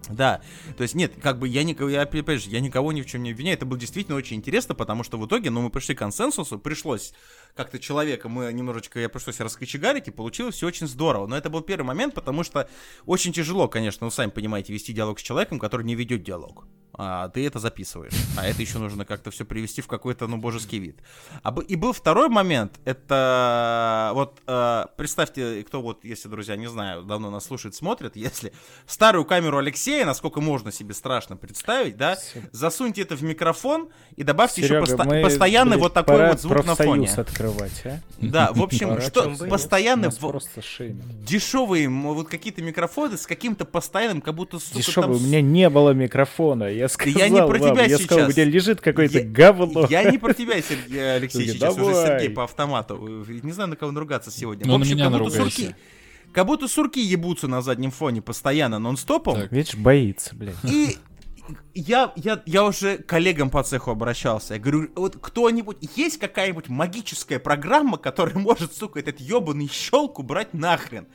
Да, то есть нет, как бы я никого, я, опять же, я никого ни в чем не обвиняю, это было действительно очень интересно, потому что в итоге, ну, мы пришли к консенсусу, пришлось как-то человека, мы немножечко, я пришлось раскочегарить, и получилось все очень здорово, но это был первый момент, потому что очень тяжело, конечно, вы сами понимаете, вести диалог с человеком, который не ведет диалог, а ты это записываешь, а это еще нужно как-то все привести в какой-то, ну, божеский вид. А, и был второй момент, это вот, э, представьте, кто вот, если, друзья, не знаю, давно нас слушает, смотрит, если старую камеру Алексея, насколько можно себе страшно представить, да, засуньте это в микрофон и добавьте Серега, еще посто- постоянный блядь, вот такой вот звук на фоне. профсоюз открывать, а? Да, в общем, Пора, что постоянно просто дешевые вот какие-то микрофоны с каким-то постоянным, как будто сука, там у меня не было микрофона. Я сказал я не про вам, тебя я сказал, сейчас. где лежит какое-то Я- говно. Я не про тебя, Сергей Алексей, Сергей, сейчас уже. Сергей по автомату. Не знаю, на кого наругаться сегодня. Ну, в на общем, меня как сурки. Как будто сурки ебутся на заднем фоне постоянно, нон-стопом. Так. Видишь, боится, блядь. И я, я, я уже к коллегам по цеху обращался. Я говорю, вот кто-нибудь, есть какая-нибудь магическая программа, которая может, сука, этот ебаный щелк убрать нахрен?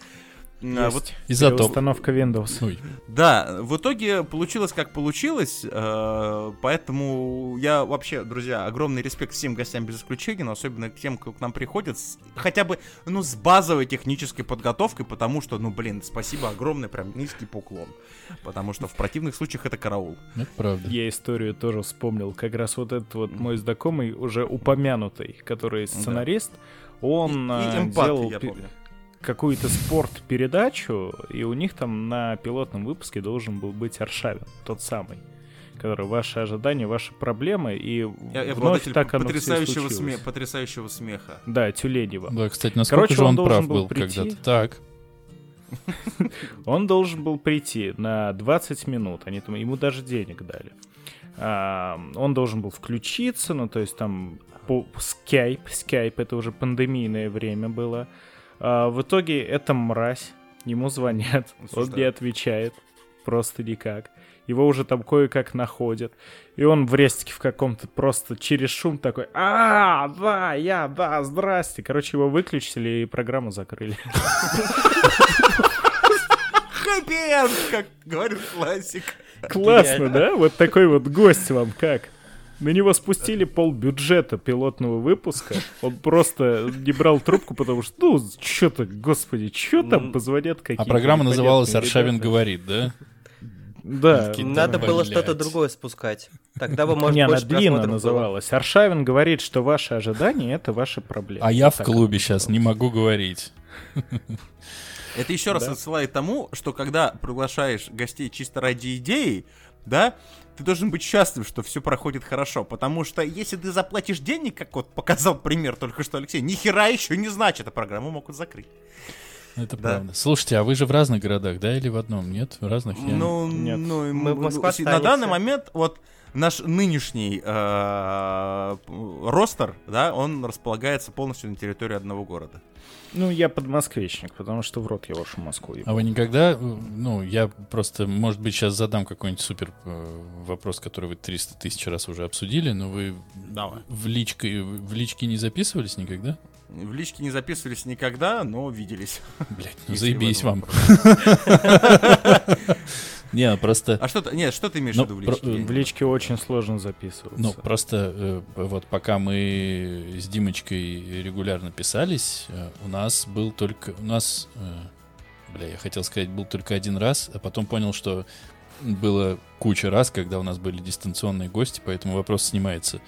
А, вот Есть. Изотоп. Установка Windows. Ой, Да, в итоге получилось как получилось, э, поэтому я вообще, друзья, огромный респект всем гостям без исключения, но особенно к тем, кто к нам приходит, с- хотя бы, ну, с базовой технической подготовкой, потому что, ну, блин, спасибо огромное, прям низкий поклон, потому что в противных случаях это караул. это правда. Я историю тоже вспомнил. Как раз вот этот вот мой знакомый, уже упомянутый, который сценарист, он И- и а, эмпат, делал я помню. Какую-то спорт-передачу, и у них там на пилотном выпуске должен был быть Аршавин, тот самый, который ваши ожидания, ваши проблемы, и Я, я вновь так оно потрясающего, сме- потрясающего смеха. Да, Тюленева. Да, кстати, насколько Короче, же он он, прав был был прийти. когда-то. Так, Он должен был прийти на 20 минут, они там, ему даже денег дали. А, он должен был включиться, ну, то есть там по скайп, скайп, это уже пандемийное время было. А, в итоге это мразь, ему звонят, он Осуждаю. не отвечает, просто никак. его уже там кое-как находят. И он в рестике в каком-то просто через шум такой, а, да, я, да, здрасте. Короче, его выключили и программу закрыли. Хэппи-энд, как говорит классик. Классно, да? Вот такой вот гость вам как? На него спустили пол бюджета пилотного выпуска. Он просто не брал трубку, потому что, ну, что-то, господи, что там позвонят какие-то А программа называлась «Аршавин говорит», да? Да. Надо было что-то другое спускать. Тогда бы, может, Не, она длинно называлась. Аршавин говорит, что ваши ожидания — это ваши проблемы. А я в клубе сейчас не могу говорить. Это еще раз Да. отсылает тому, что когда приглашаешь гостей чисто ради идеи, да, ты должен быть счастлив, что все проходит хорошо. Потому что если ты заплатишь денег, как вот показал пример только что Алексей, ни хера еще не значит, а программу могут закрыть. Это Да. правда. Слушайте, а вы же в разных городах, да, или в одном? Нет, в разных? Я- Ну, Нет. ну, Мы в м, Москве на данный момент вот наш нынешний э, ростер, да, он располагается полностью на территории одного города. Ну, я подмосквичник, потому что в рот я вашу Москву ебал. А вы никогда, э, ну, я просто, может быть, сейчас задам какой-нибудь супер э, вопрос, который вы 300 тысяч раз уже обсудили, но вы Давай. в личке, в личке не записывались никогда? В личке не записывались никогда, но виделись. Блять, ну заебись вам. Не, ну просто... А что ты, нет, что ты имеешь Ну, в виду в личке? В личке очень сложно записываться. Ну, просто э, вот пока мы с Димочкой регулярно писались, э, у нас был только... У нас... э, Бля, я хотел сказать, был только один раз, а потом понял, что было куча раз, когда у нас были дистанционные гости, поэтому вопрос снимается.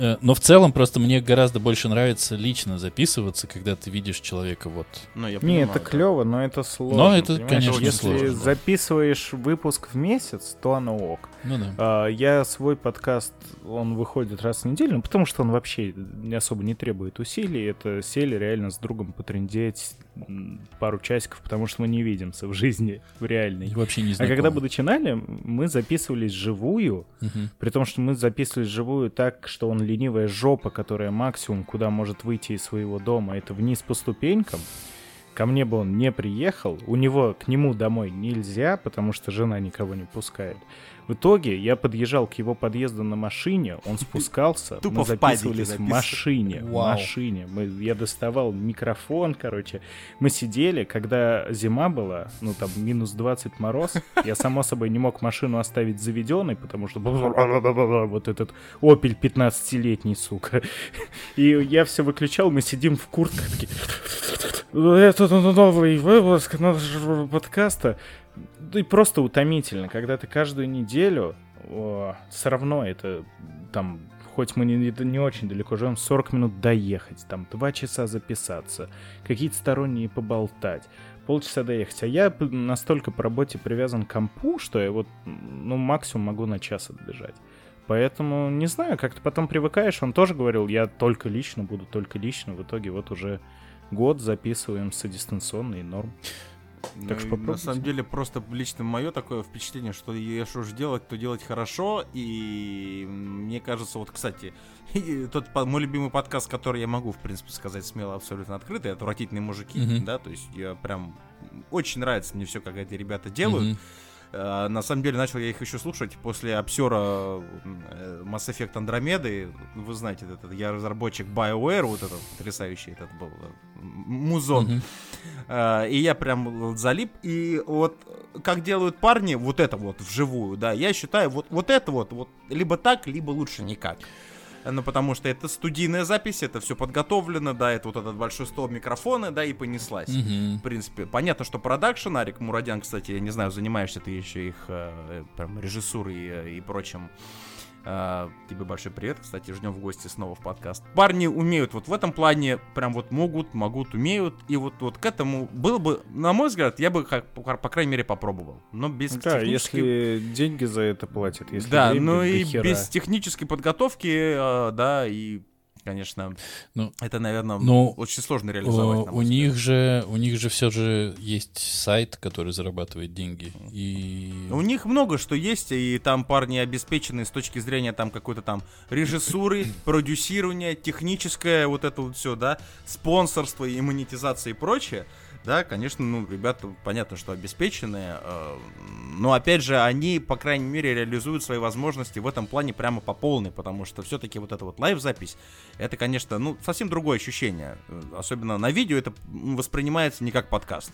Э, Но в целом просто мне гораздо больше нравится лично записываться, когда ты видишь человека вот. Ну, я Не, понимаю, это да. клево, но это сложно. Но это, понимаешь? конечно, Если сложно, да. записываешь выпуск в месяц, то оно ок. Ну да. А, Я свой подкаст, он выходит раз в неделю, ну, потому что он вообще не особо не требует усилий. Это сели реально с другом потрындеть м, пару часиков, потому что мы не видимся в жизни, в реальной. И вообще не А знакомы. когда мы начинали, мы записывались живую, Мгм. при том, что мы записывались живую так, что он ленивая жопа, которая максимум, куда может выйти из своего дома, это вниз по ступенькам. Ко мне бы он не приехал, у него к нему домой нельзя, потому что жена никого не пускает. В итоге я подъезжал к его подъезду на машине, он спускался, Тупо мы записывались в машине, в машине. Мы, я доставал микрофон, короче. Мы сидели, когда зима была, ну там минус 20 мороз, я само собой не мог машину оставить заведенной, потому что вот этот Opel 15-летний, сука. И я все выключал, мы сидим в куртках такие. Это новый выпуск нашего подкаста. И просто утомительно, когда ты каждую неделю все равно это там хоть мы не, не очень далеко живем, 40 минут доехать, там 2 часа записаться, какие-то сторонние поболтать, полчаса доехать. А я настолько по работе привязан к компу, что я вот, ну, максимум могу на час отбежать. Поэтому, не знаю, как-то потом привыкаешь. Он тоже говорил, я только лично буду, только лично. В итоге вот уже год записываемся дистанционно и норм. Ну, Так что на самом деле, просто лично мое такое впечатление, что если уж делать, то делать хорошо. И мне кажется, вот, кстати, тот мой любимый подкаст, который я могу, в принципе, сказать смело, абсолютно открытый, «Отвратительные мужики», Мгм. да, то есть я прям... Очень нравится мне все, как эти ребята делают. Мгм. Э, На самом деле начал я их еще слушать после обсера э, Mass Effect Andromeda. Вы знаете, этот, я разработчик BioWare, вот этот потрясающий этот был э, музон. Э, И я прям залип. И вот как делают парни вот это вот вживую, да, я считаю, вот, вот это вот, вот либо так, либо лучше никак. Э, Ну, потому что это студийная запись, это все подготовлено, да, это вот этот большой стол микрофона, да, и понеслась. Мгм. В принципе, понятно, что продакшн, Арик Мурадян, кстати, я не знаю, занимаешься ты еще их э, прям режиссурой э, и прочим. Э, тебе большой привет, кстати, ждем в гости снова в подкаст. Парни умеют вот в этом плане, прям вот могут, могут, умеют, и вот, вот к этому было бы, на мой взгляд, я бы, как, по, крайней мере, попробовал. Но без Да, технической- если деньги за это платят, если да, ну и без технической подготовки, э, да, и, конечно, Ну, это, наверное, ну, очень сложно реализовать. на у них же, у них же все же есть сайт, который зарабатывает деньги. И У них много что есть, и там парни обеспечены с точки зрения там какой-то там режиссуры, продюсирования, техническое вот это вот все, да, спонсорство и монетизация и прочее. Да, конечно, ну, ребята, понятно, что обеспеченные, э, но, опять же, они, по крайней мере, реализуют свои возможности в этом плане прямо по полной, потому что все-таки вот эта вот лайв-запись, это, конечно, ну, совсем другое ощущение. Э, Особенно на видео это воспринимается не как подкаст.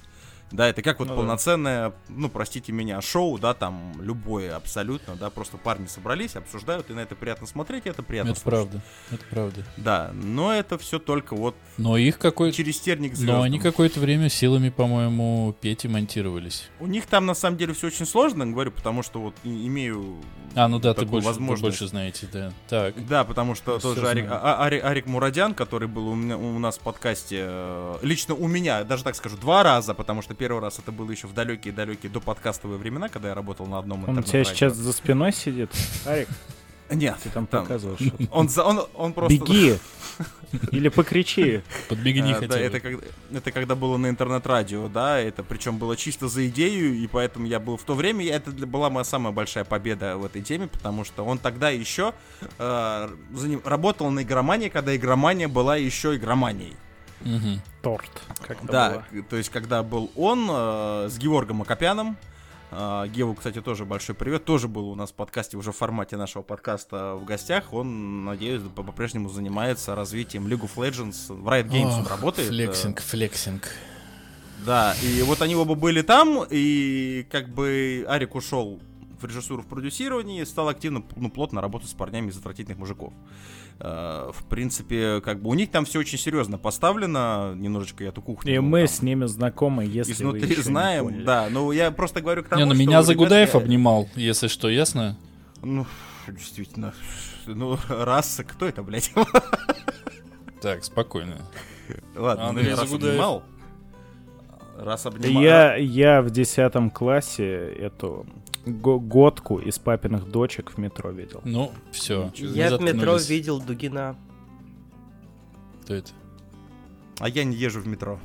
Да, это как вот Ну да. полноценное, ну, простите меня, шоу, да, там, любое абсолютно, да, просто парни собрались, обсуждают, и на это приятно смотреть, и это приятно Это слушать. правда, это правда. Да, но это все только вот Но их какой через терник к но они звездам. какое-то время силами, по-моему, Пети монтировались. У них там на самом деле все очень сложно, говорю, потому что вот имею А, ну да, ты больше, возможность. больше знаете, да. Так. Да, потому что Я тоже Арик. А- А- Арик, Арик Мурадян, который был у, меня, у нас в подкасте, э, лично у меня, даже так скажу, два раза, потому что первый раз это было еще в далекие-далекие до подкастовые времена, когда я работал на одном Он у тебя сейчас за спиной сидит? Арик, Нет, ты там там- показываешь. он, за- он, он просто... Беги! Или покричи. Подбегни Э, хотя да, бы. это, когда, это когда было на интернет-радио, да, это причем было чисто за идею, и поэтому я был в то время, я- это для- была моя самая большая победа в этой теме, потому что он тогда еще э, заним- работал на игромании, когда игромания была еще игроманией. Мгм. Торт. Да, было? то есть когда был он э, с Георгом Акопяном, э, Геву, кстати, тоже большой привет, тоже был у нас в подкасте, уже в формате нашего подкаста в гостях, он, надеюсь, по- по-прежнему занимается развитием League of Legends, в Riot Games он Ох, работает. э, Flexing, флексинг. Да, и вот они оба были там, и как бы Арик ушел в режиссуру, в продюсировании, и стал активно, ну, плотно работать с парнями из отвратительных мужиков. Э, В принципе, как бы у них там все очень серьезно поставлено, немножечко я эту кухню... И ну, мы там с ними знакомы, если вы Изнутри еще не знаем, поняли. да, но я просто говорю к тому, Не, ну что меня Загудаев ребят, э, обнимал, если что, ясно? Ну, действительно, ну, раса, кто это, блядь? Так, спокойно. Ладно, ну Андрей я раз Загудаев. обнимал. Раз обнимал. Я, я в десятом классе эту годку из папиных дочек в метро видел. Ну, все. Я в метро видел Дугина. Кто это? А я не езжу в метро.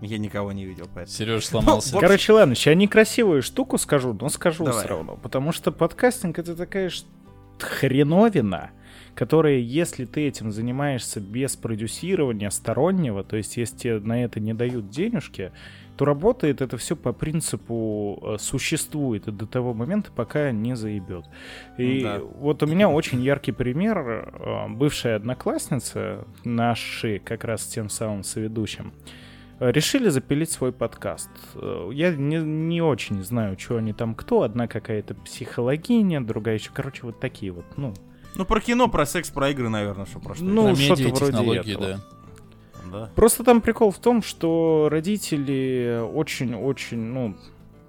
Я никого не видел, поэтому. Сереж сломался. Вот. Короче, ладно, сейчас некрасивую штуку скажу, но скажу Давай. все равно. Потому что подкастинг это такая хреновина, которая, если ты этим занимаешься без продюсирования стороннего, то есть если тебе на это не дают денежки, то работает это все по принципу э, существует до того момента, пока не заебет. И Да. вот у меня очень яркий пример. э, Бывшая одноклассница, наши как раз с тем самым соведущим, э, решили запилить свой подкаст. Я не, не очень знаю, что они там кто. Одна какая-то психологиня, другая еще, короче, вот такие вот, ну, Ну, про кино, про секс, про игры, наверное, что прошло. Ну, На что-то вроде технологии, этого. да. Просто там прикол в том, что родители очень-очень, ну,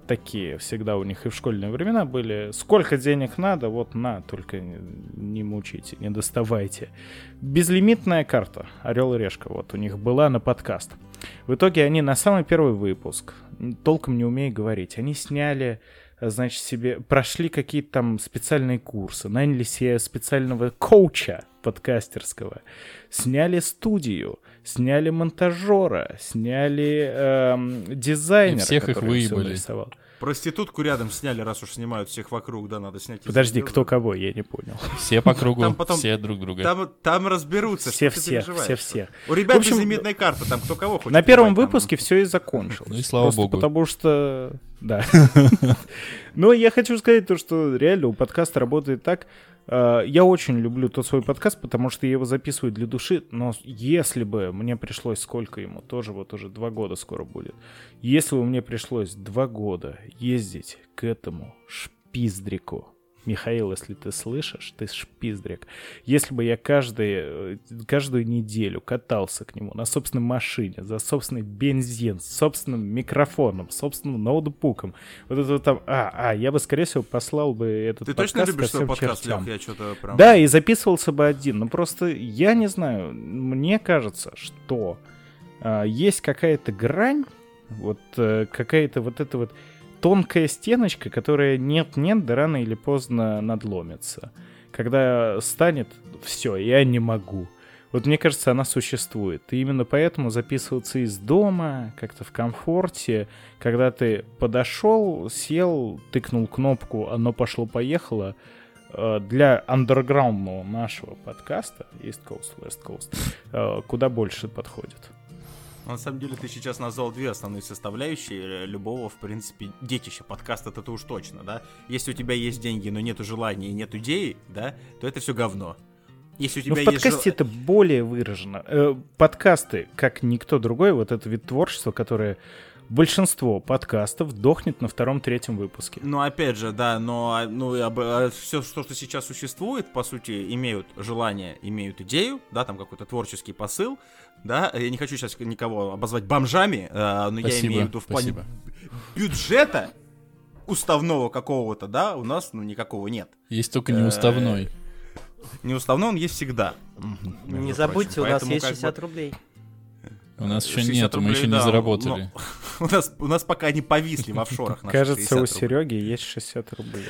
такие всегда у них и в школьные времена были. Сколько денег надо, вот на, только не, мучите, не доставайте. Безлимитная карта, Орел и Решка, вот у них была на подкаст. В итоге они на самый первый выпуск, толком не умея говорить, они сняли значит, себе прошли какие-то там специальные курсы, наняли себе специального коуча подкастерского, сняли студию, сняли монтажера, сняли эм, дизайнера. И всех их выебали. нарисовал. Проститутку рядом сняли, раз уж снимают всех вокруг, да, надо снять. Подожди, кто кого, я не понял. Все по кругу, Там потом- все друг друга. Там, там разберутся, Все что переживаешь? все всех. У ребят В общем, безлимитная карта, там кто кого хочет. На первом там. выпуске все и закончилось. Ну и слава Просто богу. Потому что... Да. Но я хочу сказать то, что реально у подкаста работает так. Э, Я очень люблю тот свой подкаст, потому что я его записываю для души, но если бы мне пришлось, сколько ему, тоже вот уже два года скоро будет, если бы мне пришлось два года ездить к этому шпиздрику, Михаил, если ты слышишь, ты шпиздрик. Если бы я каждый, э, каждую неделю катался к нему на собственной машине, за собственный бензин, с собственным микрофоном, собственным ноутбуком, вот это вот там, а, а, я бы, скорее всего, послал бы этот Ты точно любишь свой подкаст. Лех? Я что-то прям... Да, и записывался бы один. Но просто я не знаю, мне кажется, что а, есть какая-то грань, вот э, какая-то вот эта вот тонкая стеночка, которая нет-нет, да рано или поздно надломится. Когда станет все, я не могу. Вот мне кажется, она существует. И именно поэтому записываться из дома, как-то в комфорте, когда ты подошел, сел, тыкнул кнопку, оно пошло-поехало, э, для андерграундного нашего подкаста East Coast, West Coast, э, куда больше подходит. На самом деле ты сейчас назвал две основные составляющие э, любого, в принципе, детища. Подкаст это уж точно, да? Если у тебя есть деньги, но нету желания и нет идеи, да, то это все говно. Если у Но тебя Ну, в есть подкасте жел- это более выражено. Э, подкасты, как никто другой, вот это вид творчества, которое большинство подкастов дохнет на втором-третьем выпуске. Ну, опять же, да, но а, ну, все, что, что сейчас существует, по сути, имеют желание, имеют идею, да, там какой-то творческий посыл, да, я не хочу сейчас никого обозвать бомжами, а, но я Спасибо, имею в виду в плане спасибо. бюджета уставного какого-то, да, у нас, ну, никакого нет. Есть только Э, неуставной. Не уставной он есть всегда. Не забудьте, у нас есть как бы 60 рублей. У нас еще 60 нету, мы рублей, еще не да, заработали. но У нас, у нас пока не повисли в офшорах Кажется, 60 у рублей. Сереги есть 60 рублей.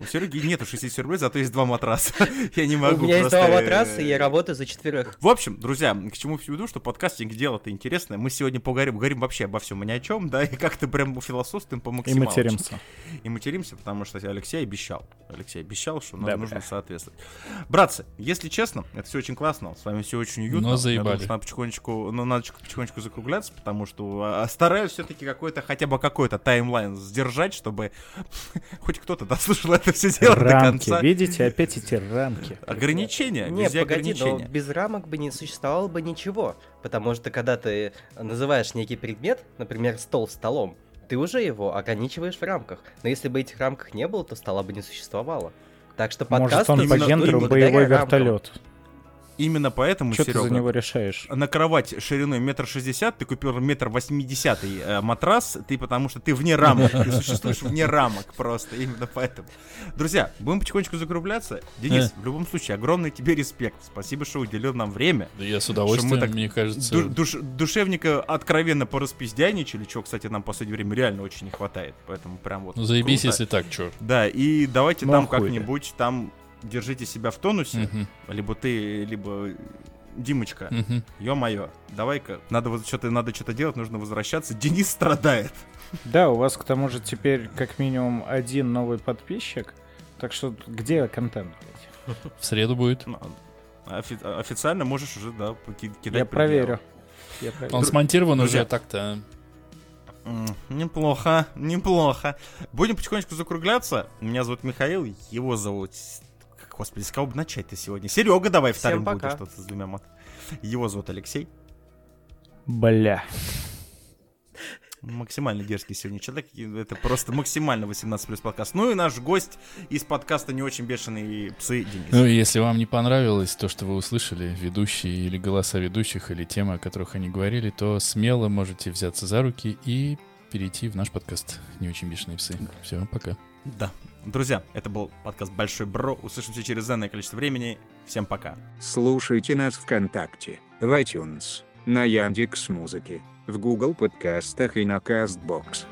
У Сереги нету 60 рублей, зато есть два матраса. Я не могу У меня есть два э, матраса, и я работаю за четверых. В общем, друзья, к чему все веду, что подкастинг дело-то интересное. Мы сегодня поговорим, говорим вообще обо всем и ни о чем, да, и как-то прям философствуем по И максималу. материмся. И материмся, потому что Алексей обещал. Алексей обещал, что нам нужно соответствовать. Братцы, если честно, это все очень классно, с вами все очень уютно. Но заебали. надо потихонечку, ну, надо потихонечку закругляться, потому что а, стараюсь все-таки какой-то, хотя бы какой-то таймлайн сдержать, чтобы хоть кто-то дослушал это все дело до Рамки. конца. Видите, опять эти рамки. Ограничения, Не, везде погоди, но ограничения. без рамок бы не существовало бы ничего. Потому что когда ты называешь некий предмет, например, стол столом, ты уже его ограничиваешь в рамках. Но если бы этих рамках не было, то стола бы не существовало. Так что подкаст Может, он по гендеру боевой благодаря рамкам. вертолет. Именно поэтому, Что ты за Серега, него решаешь? на кровать шириной метр шестьдесят, ты купил метр восьмидесятый э, матрас, ты потому что ты вне рамок, ты существуешь вне рамок просто, именно поэтому. Друзья, будем потихонечку закругляться. Денис, в любом случае, огромный тебе респект. Спасибо, что уделил нам время. Да я с удовольствием, мы так мне кажется. Ду- душ- душевника откровенно пораспиздяничали, чего, кстати, нам в последнее время реально очень не хватает. Поэтому прям вот Ну заебись, круто. если так, чё. Да, и давайте Ну, там как-нибудь, там держите себя в тонусе. Мгм, Либо ты, либо Димочка. мгм. Ё-моё, давай-ка, надо вот что-то, надо что-то делать, нужно возвращаться. Денис страдает. Да, у вас к тому же теперь как минимум один новый подписчик. Так что где контент, блядь? В среду будет. Ну, офи- официально можешь уже, да, кидать. Я проверю. Я проверю. Он смонтирован Друзья. уже так-то. Неплохо, неплохо. Будем потихонечку закругляться. Меня зовут Михаил, его зовут... Господи, с кого бы начать-то сегодня? Серега, давай Всем вторым пока. будешь что-то с двумя мат. Его зовут Алексей. Бля. Максимально дерзкий сегодня человек. Это просто максимально 18 плюс подкаст. Ну и наш гость из подкаста «Не очень бешеные псы» Денис. Ну, и если вам не понравилось то, что вы услышали, ведущие или голоса ведущих, или темы, о которых они говорили, то смело можете взяться за руки и перейти в наш подкаст «Не очень бешеные псы». Все, пока. Да. Друзья, это был подкаст «Большой Бро». Услышимся через энное количество времени. Всем пока. Слушайте нас ВКонтакте, в iTunes, на Яндекс Музыке, в Google подкастах и на Castbox.